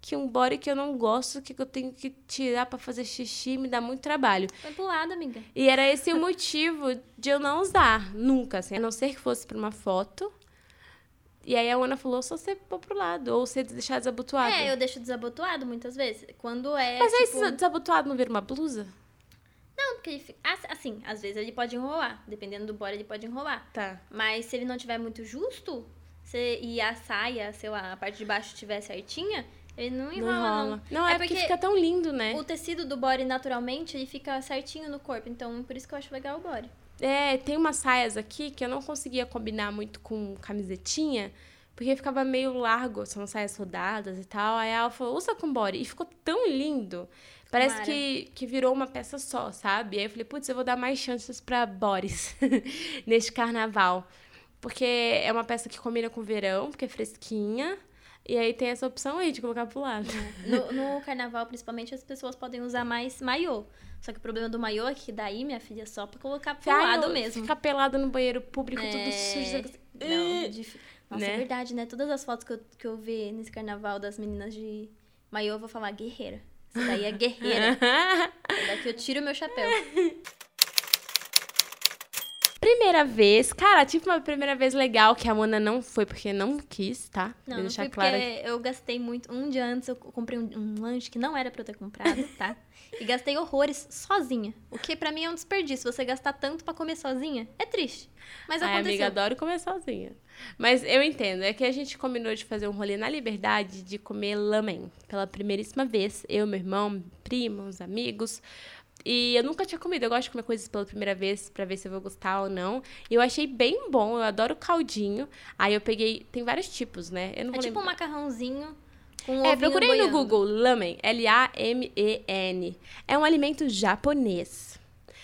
que um body que eu não gosto, que eu tenho que tirar para fazer xixi, me dá muito trabalho. Foi pro lado, amiga. E era esse o motivo de eu não usar, nunca, assim, a não ser que fosse para uma foto. E aí a Ana falou, só você pôr pro lado, ou você deixar desabotoado. É, eu deixo desabotoado muitas vezes. Quando é, Mas tipo... aí desabotoado não vira uma blusa? Não, porque ele, assim, às vezes ele pode enrolar. Dependendo do body, ele pode enrolar. Tá. Mas se ele não tiver muito justo, se, e a saia, sei lá, a parte de baixo estiver certinha, Ele não Não enrola, enrola. não. Não, é, porque, fica tão lindo, né? o tecido do body naturalmente, ele fica certinho no corpo. Então, por isso que eu acho legal o body. É, tem umas saias aqui que eu não conseguia combinar muito com camisetinha, porque ficava meio largo, são saias rodadas e tal. Aí ela falou, usa com body. E ficou tão lindo. Parece que, que virou uma peça só, sabe? Aí eu falei, putz, eu vou dar mais chances pra bodies neste carnaval. Porque é uma peça que combina com o verão, porque é fresquinha. E aí tem essa opção aí de colocar pro lado. No, no carnaval, principalmente, as pessoas podem usar mais maiô. Só que o problema do maiô é que daí, minha filha, é só pra colocar pro Ai, lado mesmo. Ficar pelado no banheiro público, tudo É, sujo. Não, dif- Nossa, Né? é verdade, né? Todas as fotos que eu, que eu vi nesse carnaval das meninas de maiô, eu vou falar guerreira. Isso daí é guerreira. Daqui eu tiro meu chapéu. Primeira vez, cara, tive uma primeira vez legal que a Mona não foi porque não quis, tá? Não, Vou não deixar fui claro. porque eu gastei muito. Um dia antes eu comprei um, um lanche que não era pra eu ter comprado, tá? E gastei horrores sozinha. O que pra mim é um desperdício. Você gastar tanto pra comer sozinha é triste. Mas Ai, aconteceu. amiga, adoro comer sozinha. Mas eu entendo, é que a gente combinou de fazer um rolê na Liberdade de comer lamen pela primeiríssima vez. Eu, meu irmão, primos, amigos. E eu nunca tinha comido. Eu gosto de comer coisas pela primeira vez pra ver se eu vou gostar ou não. E eu achei bem bom, eu adoro caldinho. Aí eu peguei. Tem vários tipos, né? Eu não É tipo um lembrar. macarrãozinho com um É, procurei no boiando. Google Lamen, L-A-M-E-N. É um alimento japonês.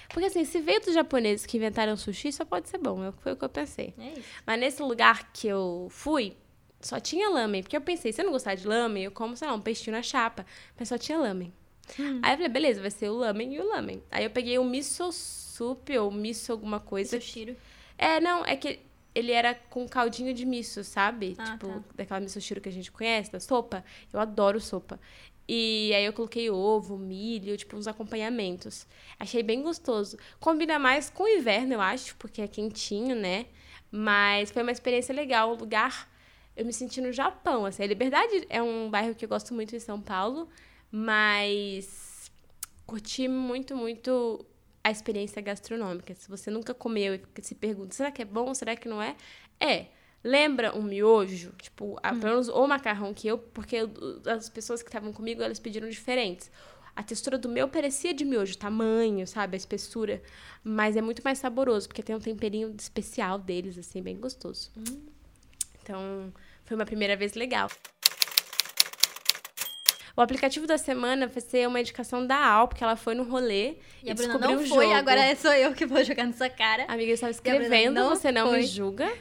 Porque assim, se veio dos japoneses que inventaram sushi, só pode ser bom. Foi o que eu pensei. É. Mas nesse lugar que eu fui, só tinha lamen. Porque eu pensei, se eu não gostar de lamen, eu como, sei lá, um peixinho na chapa. Mas só tinha lamen. Aí eu falei, beleza, vai ser o lamen e o lamen. Aí eu peguei o miso soup ou miso alguma coisa. Sushiro. É, não, é que ele era com caldinho de miso, sabe? Ah, tipo, tá. daquela miso shiro que a gente conhece, da sopa. Eu adoro sopa. E aí eu coloquei ovo, milho, tipo, uns acompanhamentos. Achei bem gostoso. Combina mais com o inverno, eu acho, porque é quentinho, né? Mas foi uma experiência legal. O lugar, eu me senti no Japão, assim. A Liberdade é um bairro que eu gosto muito em São Paulo, mas curti muito, muito a experiência gastronômica. Se você nunca comeu e se pergunta, será que é bom, será que não é? É. Lembra um miojo? Tipo, a- pelo menos o macarrão que eu... Porque eu- as pessoas que estavam comigo, elas pediram diferentes. A textura do meu parecia de miojo, o tamanho, sabe? A espessura. Mas é muito mais saboroso, porque tem um temperinho especial deles, assim, bem gostoso. Então, foi uma primeira vez legal. O aplicativo da semana vai ser uma indicação da Al, porque ela foi no rolê E e, a Bruna não foi, jogo. agora sou eu que vou jogar na sua cara. Amiga, eu estava escrevendo, não você não foi. me julga.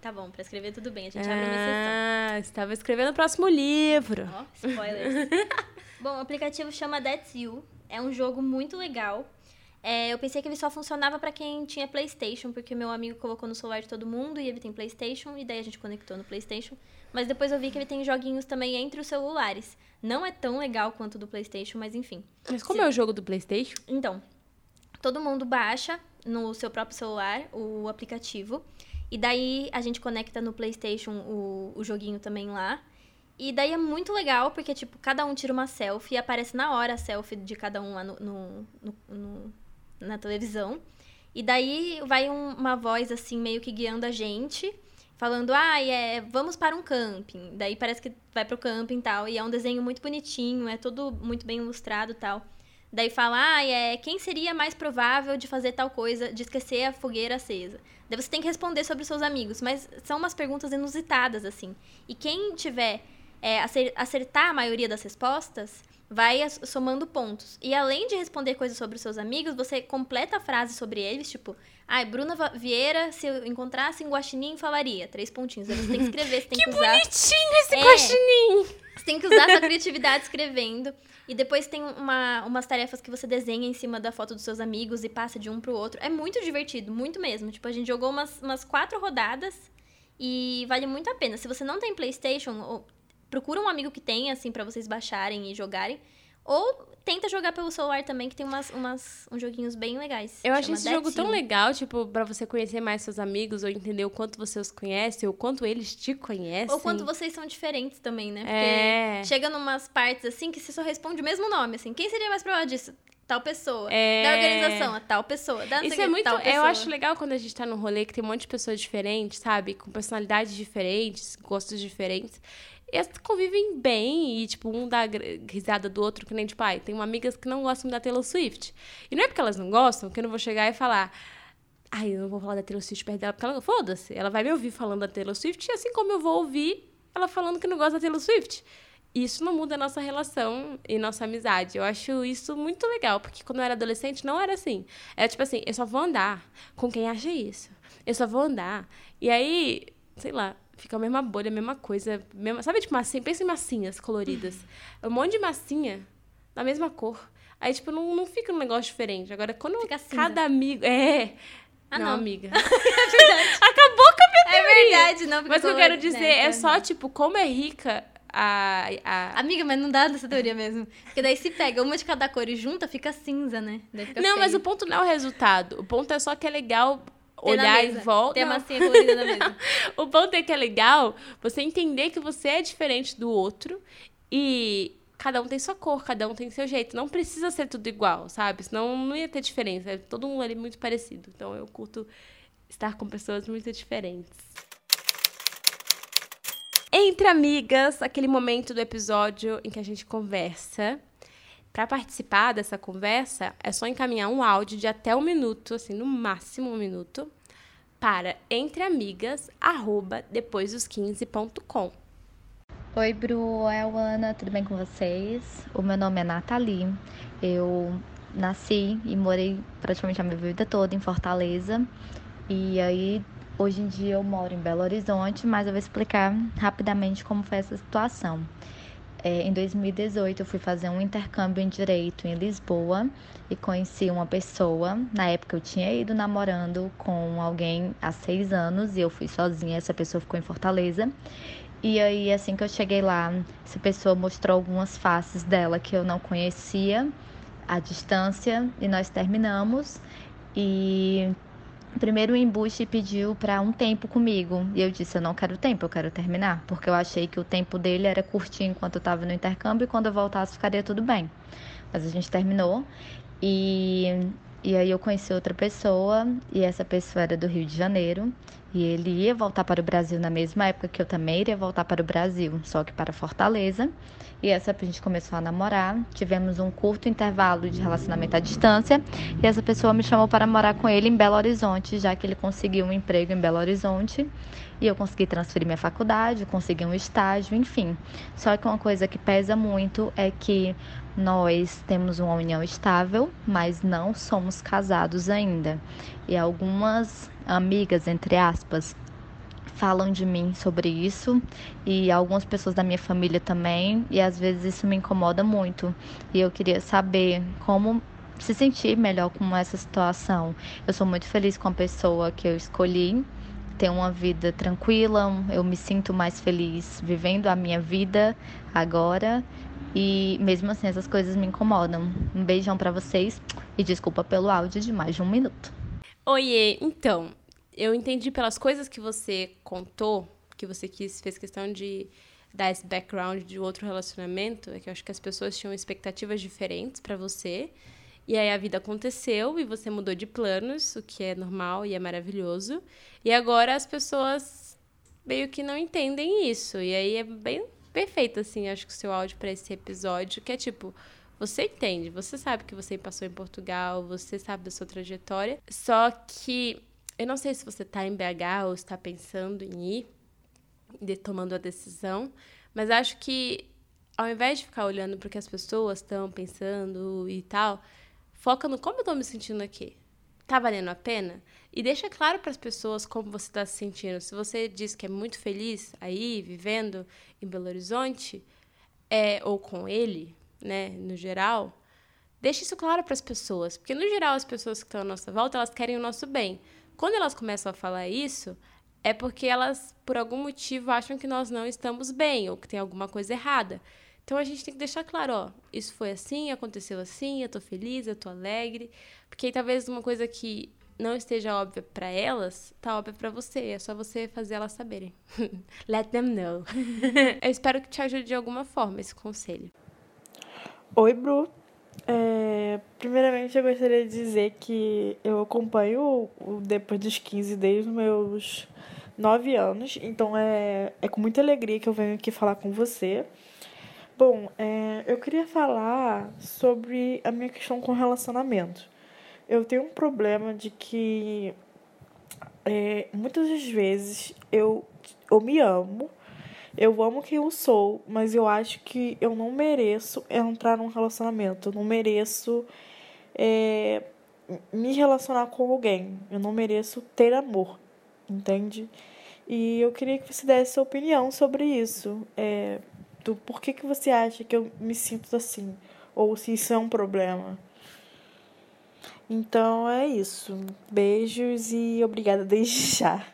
Tá bom, pra escrever tudo bem, a gente abre uma sessão. Ah, estava escrevendo o próximo livro. Ó, spoilers. Bom, o aplicativo chama That's You. É um jogo muito legal. É, eu pensei que ele só funcionava pra quem tinha PlayStation, porque meu amigo colocou no celular de todo mundo e ele tem PlayStation, e daí a gente conectou no PlayStation. Mas depois eu vi que ele tem joguinhos também entre os celulares. Não é tão legal quanto o do PlayStation, mas enfim. Mas como é o jogo do Playstation? Então, todo mundo baixa no seu próprio celular o aplicativo. E daí a gente conecta no PlayStation o, o joguinho também lá. E daí é muito legal, porque, tipo, cada um tira uma selfie e aparece na hora a selfie de cada um lá no, no- no- no- na televisão. E daí vai um- uma voz, assim, meio que guiando a gente, falando, ah, é, vamos para um camping. Daí parece que vai pro camping e tal. E é um desenho muito bonitinho, é todo muito bem ilustrado tal. Daí fala, ah, é, quem seria mais provável de fazer tal coisa, de esquecer a fogueira acesa? Daí você tem que responder sobre os seus amigos, mas são umas perguntas inusitadas, assim. E quem tiver é, acer- acertar a maioria das respostas, vai somando pontos. E além de responder coisas sobre os seus amigos, você completa a frase sobre eles, tipo, ah, Bruna Vieira, se eu encontrasse em Guaxinim, falaria. Três pontinhos. Aí você tem que escrever, você tem que, usar. Bonitinho esse É. coxininho! Você tem que usar sua criatividade escrevendo. E depois tem uma, umas tarefas que você desenha em cima da foto dos seus amigos e passa de um pro outro. É muito divertido, muito mesmo. Tipo, a gente jogou umas, umas quatro rodadas e vale muito a pena. Se você não tem PlayStation, procura um amigo que tenha, assim, pra vocês baixarem e jogarem. Ou tenta jogar pelo celular também, que tem umas, umas, uns joguinhos bem legais. Eu acho Chama esse jogo tão legal, tipo, pra você conhecer mais seus amigos, ou entender o quanto você os conhece, ou o quanto eles te conhecem. Ou quanto vocês são diferentes também, né? Porque É. chega numas partes assim que você só responde o mesmo nome, assim. Quem seria mais provável disso? Tal pessoa. É. Da organização, a tal pessoa. Da Isso é muito. Eu acho legal quando a gente tá num rolê que tem um monte de pessoas diferentes, sabe? Com personalidades diferentes, gostos diferentes. E elas convivem bem e, tipo, um dá risada do outro, que nem, tipo, ai, tem uma amigas que não gostam da Taylor Swift. E não é porque elas não gostam que eu não vou chegar e falar, ai, eu não vou falar da Taylor Swift perto dela, porque ela, foda-se, ela vai me ouvir falando da Taylor Swift, assim como eu vou ouvir ela falando que não gosta da Taylor Swift. Isso não muda a nossa relação e nossa amizade. Eu acho isso muito legal, porque quando eu era adolescente não era assim. Era tipo assim, eu só vou andar com quem acha isso. Eu só vou andar. E aí, sei lá, fica a mesma bolha, a mesma coisa. Mesma, sabe, tipo, massinha? Pensa em massinhas coloridas. Um monte de massinha da mesma cor. Aí, tipo, não, não fica um negócio diferente. Agora, quando cada amigo. É. Ah, não, não. amiga. é verdade. Acabou com a minha É verdade, não. Mas o que eu quero dizer né, é só, tipo, como é rica a, a... Amiga, mas não dá dessa teoria mesmo. Porque daí se pega uma de cada cor e junta, fica cinza, né? Fica não, feio. mas o ponto não é o resultado. O ponto é só que é legal olhar em volta. Tem a massinha colorida na mesa. o ponto é que é legal você entender que você é diferente do outro e cada um tem sua cor, cada um tem seu jeito. Não precisa ser tudo igual, sabe? Senão não ia ter diferença. É todo mundo ali muito parecido. Então eu curto estar com pessoas muito diferentes. Entre amigas, aquele momento do episódio em que a gente conversa. Para participar dessa conversa, é só encaminhar um áudio de até um minuto, assim, no máximo um minuto, para entreamigas@depoisdos15.com. Oi, Bru, é a Ana, tudo bem com vocês? O meu nome é Nathalie. Eu nasci e morei praticamente a minha vida toda em Fortaleza. E aí Hoje em dia eu moro em Belo Horizonte, mas eu vou explicar rapidamente como foi essa situação. É, em 2018 eu fui fazer um intercâmbio em direito em Lisboa e conheci uma pessoa. Na época eu tinha ido namorando com alguém há seis anos e eu fui sozinha. Essa pessoa ficou em Fortaleza. E aí, assim que eu cheguei lá, essa pessoa mostrou algumas faces dela que eu não conhecia à distância e nós terminamos. E Primeiro o embuste pediu para um tempo comigo. E eu disse: Eu não quero tempo, eu quero terminar, porque eu achei que o tempo dele era curtir enquanto eu estava no intercâmbio e quando eu voltasse ficaria tudo bem. Mas a gente terminou. E, e aí eu conheci outra pessoa e essa pessoa era do Rio de Janeiro e ele ia voltar para o Brasil na mesma época que eu também iria voltar para o Brasil, só que para Fortaleza. E essa a gente começou a namorar. Tivemos um curto intervalo de relacionamento à distância. E essa pessoa me chamou para morar com ele em Belo Horizonte, já que ele conseguiu um emprego em Belo Horizonte. E eu consegui transferir minha faculdade, consegui um estágio, enfim. Só que uma coisa que pesa muito é que nós temos uma união estável, mas não somos casados ainda. E algumas amigas, entre aspas, falam de mim sobre isso e algumas pessoas da minha família também, e às vezes isso me incomoda muito. E eu queria saber como se sentir melhor com essa situação. Eu sou muito feliz com a pessoa que eu escolhi, ter uma vida tranquila, eu me sinto mais feliz vivendo a minha vida agora. E mesmo assim essas coisas me incomodam. Um beijão para vocês e desculpa pelo áudio de mais de um minuto. Oiê, então, eu entendi pelas coisas que você contou, que você quis, fez questão de dar esse background de outro relacionamento, é que eu acho que as pessoas tinham expectativas diferentes para você. E aí a vida aconteceu e você mudou de planos, o que é normal e é maravilhoso. E agora as pessoas meio que não entendem isso. E aí é bem perfeito, assim, acho que o seu áudio para esse episódio, que é tipo, você entende, você sabe que você passou em Portugal, você sabe da sua trajetória, só que eu não sei se você está em BH ou está pensando em ir, de, tomando a decisão, mas acho que ao invés de ficar olhando para o que as pessoas estão pensando e tal, foca no como eu estou me sentindo aqui. Tá valendo a pena? E deixa claro para as pessoas como você está se sentindo. Se você diz que é muito feliz aí, vivendo em Belo Horizonte, é, ou com ele, né, no geral, deixe isso claro para as pessoas. Porque, no geral, as pessoas que estão à nossa volta, elas querem o nosso bem. Quando elas começam a falar isso, é porque elas, por algum motivo, acham que nós não estamos bem ou que tem alguma coisa errada. Então a gente tem que deixar claro, ó, isso foi assim, aconteceu assim, eu tô feliz, eu tô alegre, porque aí, talvez uma coisa que não esteja óbvia para elas, tá óbvia para você, é só você fazer elas saberem. Let them know. eu espero que te ajude de alguma forma esse conselho. Oi, Bru, é, primeiramente, eu gostaria de dizer que eu acompanho o Depois dos 15 desde os meus nove anos, então é, é com muita alegria que eu venho aqui falar com você. Bom, é, eu queria falar sobre a minha questão com relacionamento. Eu tenho um problema de que é, muitas das vezes eu, eu me amo, eu amo quem eu sou, mas eu acho que eu não mereço entrar num relacionamento, eu não mereço é, me relacionar com alguém, eu não mereço ter amor, entende? E eu queria que você desse sua opinião sobre isso. É, do porquê que você acha que eu me sinto assim, ou se isso é um problema. Então é isso. Beijos e obrigada desde já.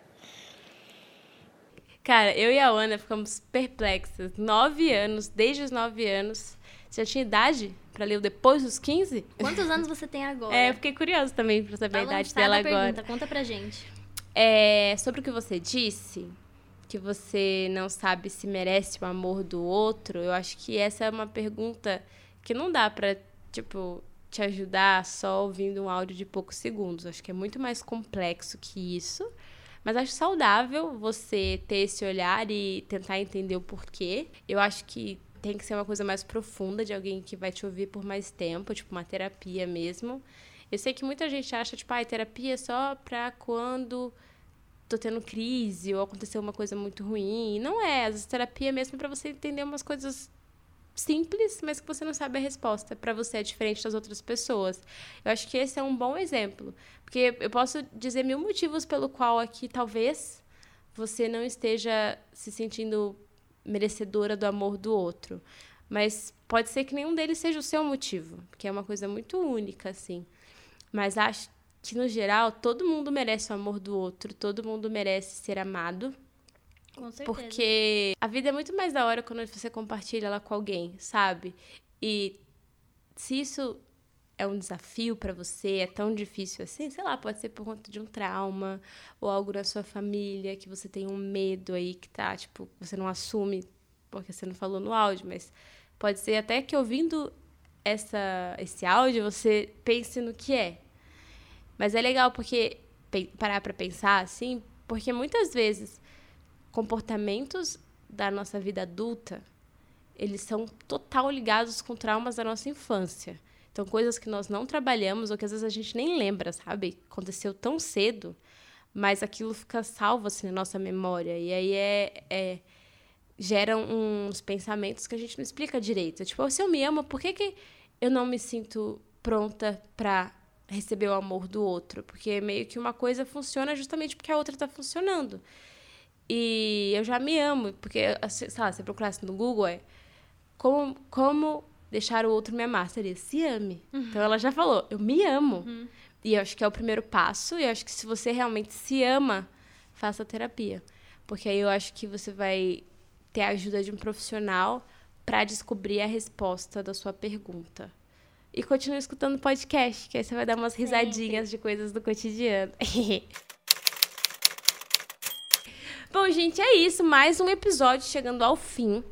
Cara, eu e a Ana ficamos perplexas. Nove anos, desde os nove anos. Você já tinha idade para ler o depois dos 15? Quantos anos você tem agora? É, eu fiquei curiosa também pra saber tá a idade dela a agora. pergunta, conta pra gente. É, sobre o que você disse, que você não sabe se merece o amor do outro, eu acho que essa é uma pergunta que não dá pra, tipo, te ajudar só ouvindo um áudio de poucos segundos. Acho que é muito mais complexo que isso. Mas acho saudável você ter esse olhar e tentar entender o porquê. Eu acho que tem que ser uma coisa mais profunda de alguém que vai te ouvir por mais tempo, tipo uma terapia mesmo. Eu sei que muita gente acha, tipo, ah, terapia é só pra quando tô tendo crise ou aconteceu uma coisa muito ruim. Não é, às vezes terapia é mesmo para você entender umas coisas simples, mas que você não sabe a resposta. Para você é diferente das outras pessoas. Eu acho que esse é um bom exemplo, porque eu posso dizer mil motivos pelo qual aqui talvez você não esteja se sentindo merecedora do amor do outro, mas pode ser que nenhum deles seja o seu motivo, porque é uma coisa muito única assim. Mas acho que no geral todo mundo merece o amor do outro, todo mundo merece ser amado. Com certeza. Porque a vida é muito mais da hora quando você compartilha ela com alguém, sabe? E se isso é um desafio para você, é tão difícil assim, sei lá, pode ser por conta de um trauma ou algo na sua família que você tem um medo aí que tá, tipo, você não assume porque você não falou no áudio, mas pode ser até que ouvindo essa esse áudio você pense no que é. Mas é legal porque parar para pensar assim, porque muitas vezes comportamentos da nossa vida adulta, eles são total ligados com traumas da nossa infância. Então, coisas que nós não trabalhamos ou que às vezes a gente nem lembra, sabe? Aconteceu tão cedo, mas aquilo fica salvo assim na nossa memória. E aí é, é geram uns pensamentos que a gente não explica direito. Tipo, se eu me amo, por que, que eu não me sinto pronta pra receber o amor do outro? Porque meio que uma coisa funciona justamente porque a outra tá funcionando. E eu já me amo, porque, assim, sei lá, se eu procurasse no Google, é como, como deixar o outro me amar. Seria se ame. Então ela já falou, eu me amo. E eu acho que é o primeiro passo. E eu acho que se você realmente se ama, faça terapia. Porque aí eu acho que você vai ter a ajuda de um profissional para descobrir a resposta da sua pergunta. E continue escutando o podcast, que aí você vai dar umas risadinhas de coisas do cotidiano. Bom, gente, é isso. Mais um episódio chegando ao fim.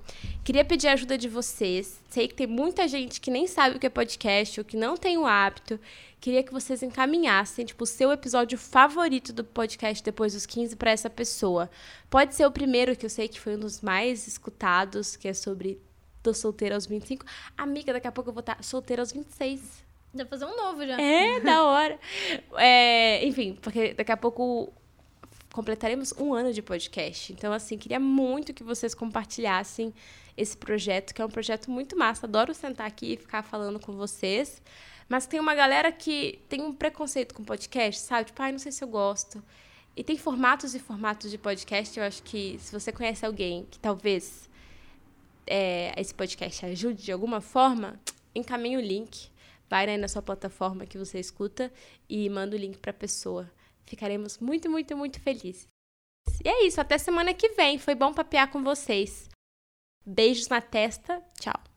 Queria pedir a ajuda de vocês. Sei que tem muita gente que nem sabe o que é podcast ou que não tem o hábito. Queria que vocês encaminhassem, tipo, o seu episódio favorito do podcast depois dos 15 para essa pessoa. Pode ser o primeiro, que eu sei que foi um dos mais escutados, que é sobre tô solteira aos 25. Amiga, daqui a pouco eu vou estar solteira aos 26. Dá pra fazer um novo já. É, da hora. É, enfim, porque daqui a pouco completaremos um ano de podcast. Então, assim, queria muito que vocês compartilhassem esse projeto, que é um projeto muito massa. Adoro sentar aqui e ficar falando com vocês. Mas tem uma galera que tem um preconceito com podcast, sabe? Tipo, ai, não sei se eu gosto. E tem formatos e formatos de podcast. Eu acho que se você conhece alguém que talvez é, esse podcast ajude de alguma forma, encaminhe o link. Vai aí na sua plataforma que você escuta e manda o link para a pessoa. Ficaremos muito, muito, muito felizes. E é isso, até semana que vem. Foi bom papear com vocês. Beijos na testa. Tchau.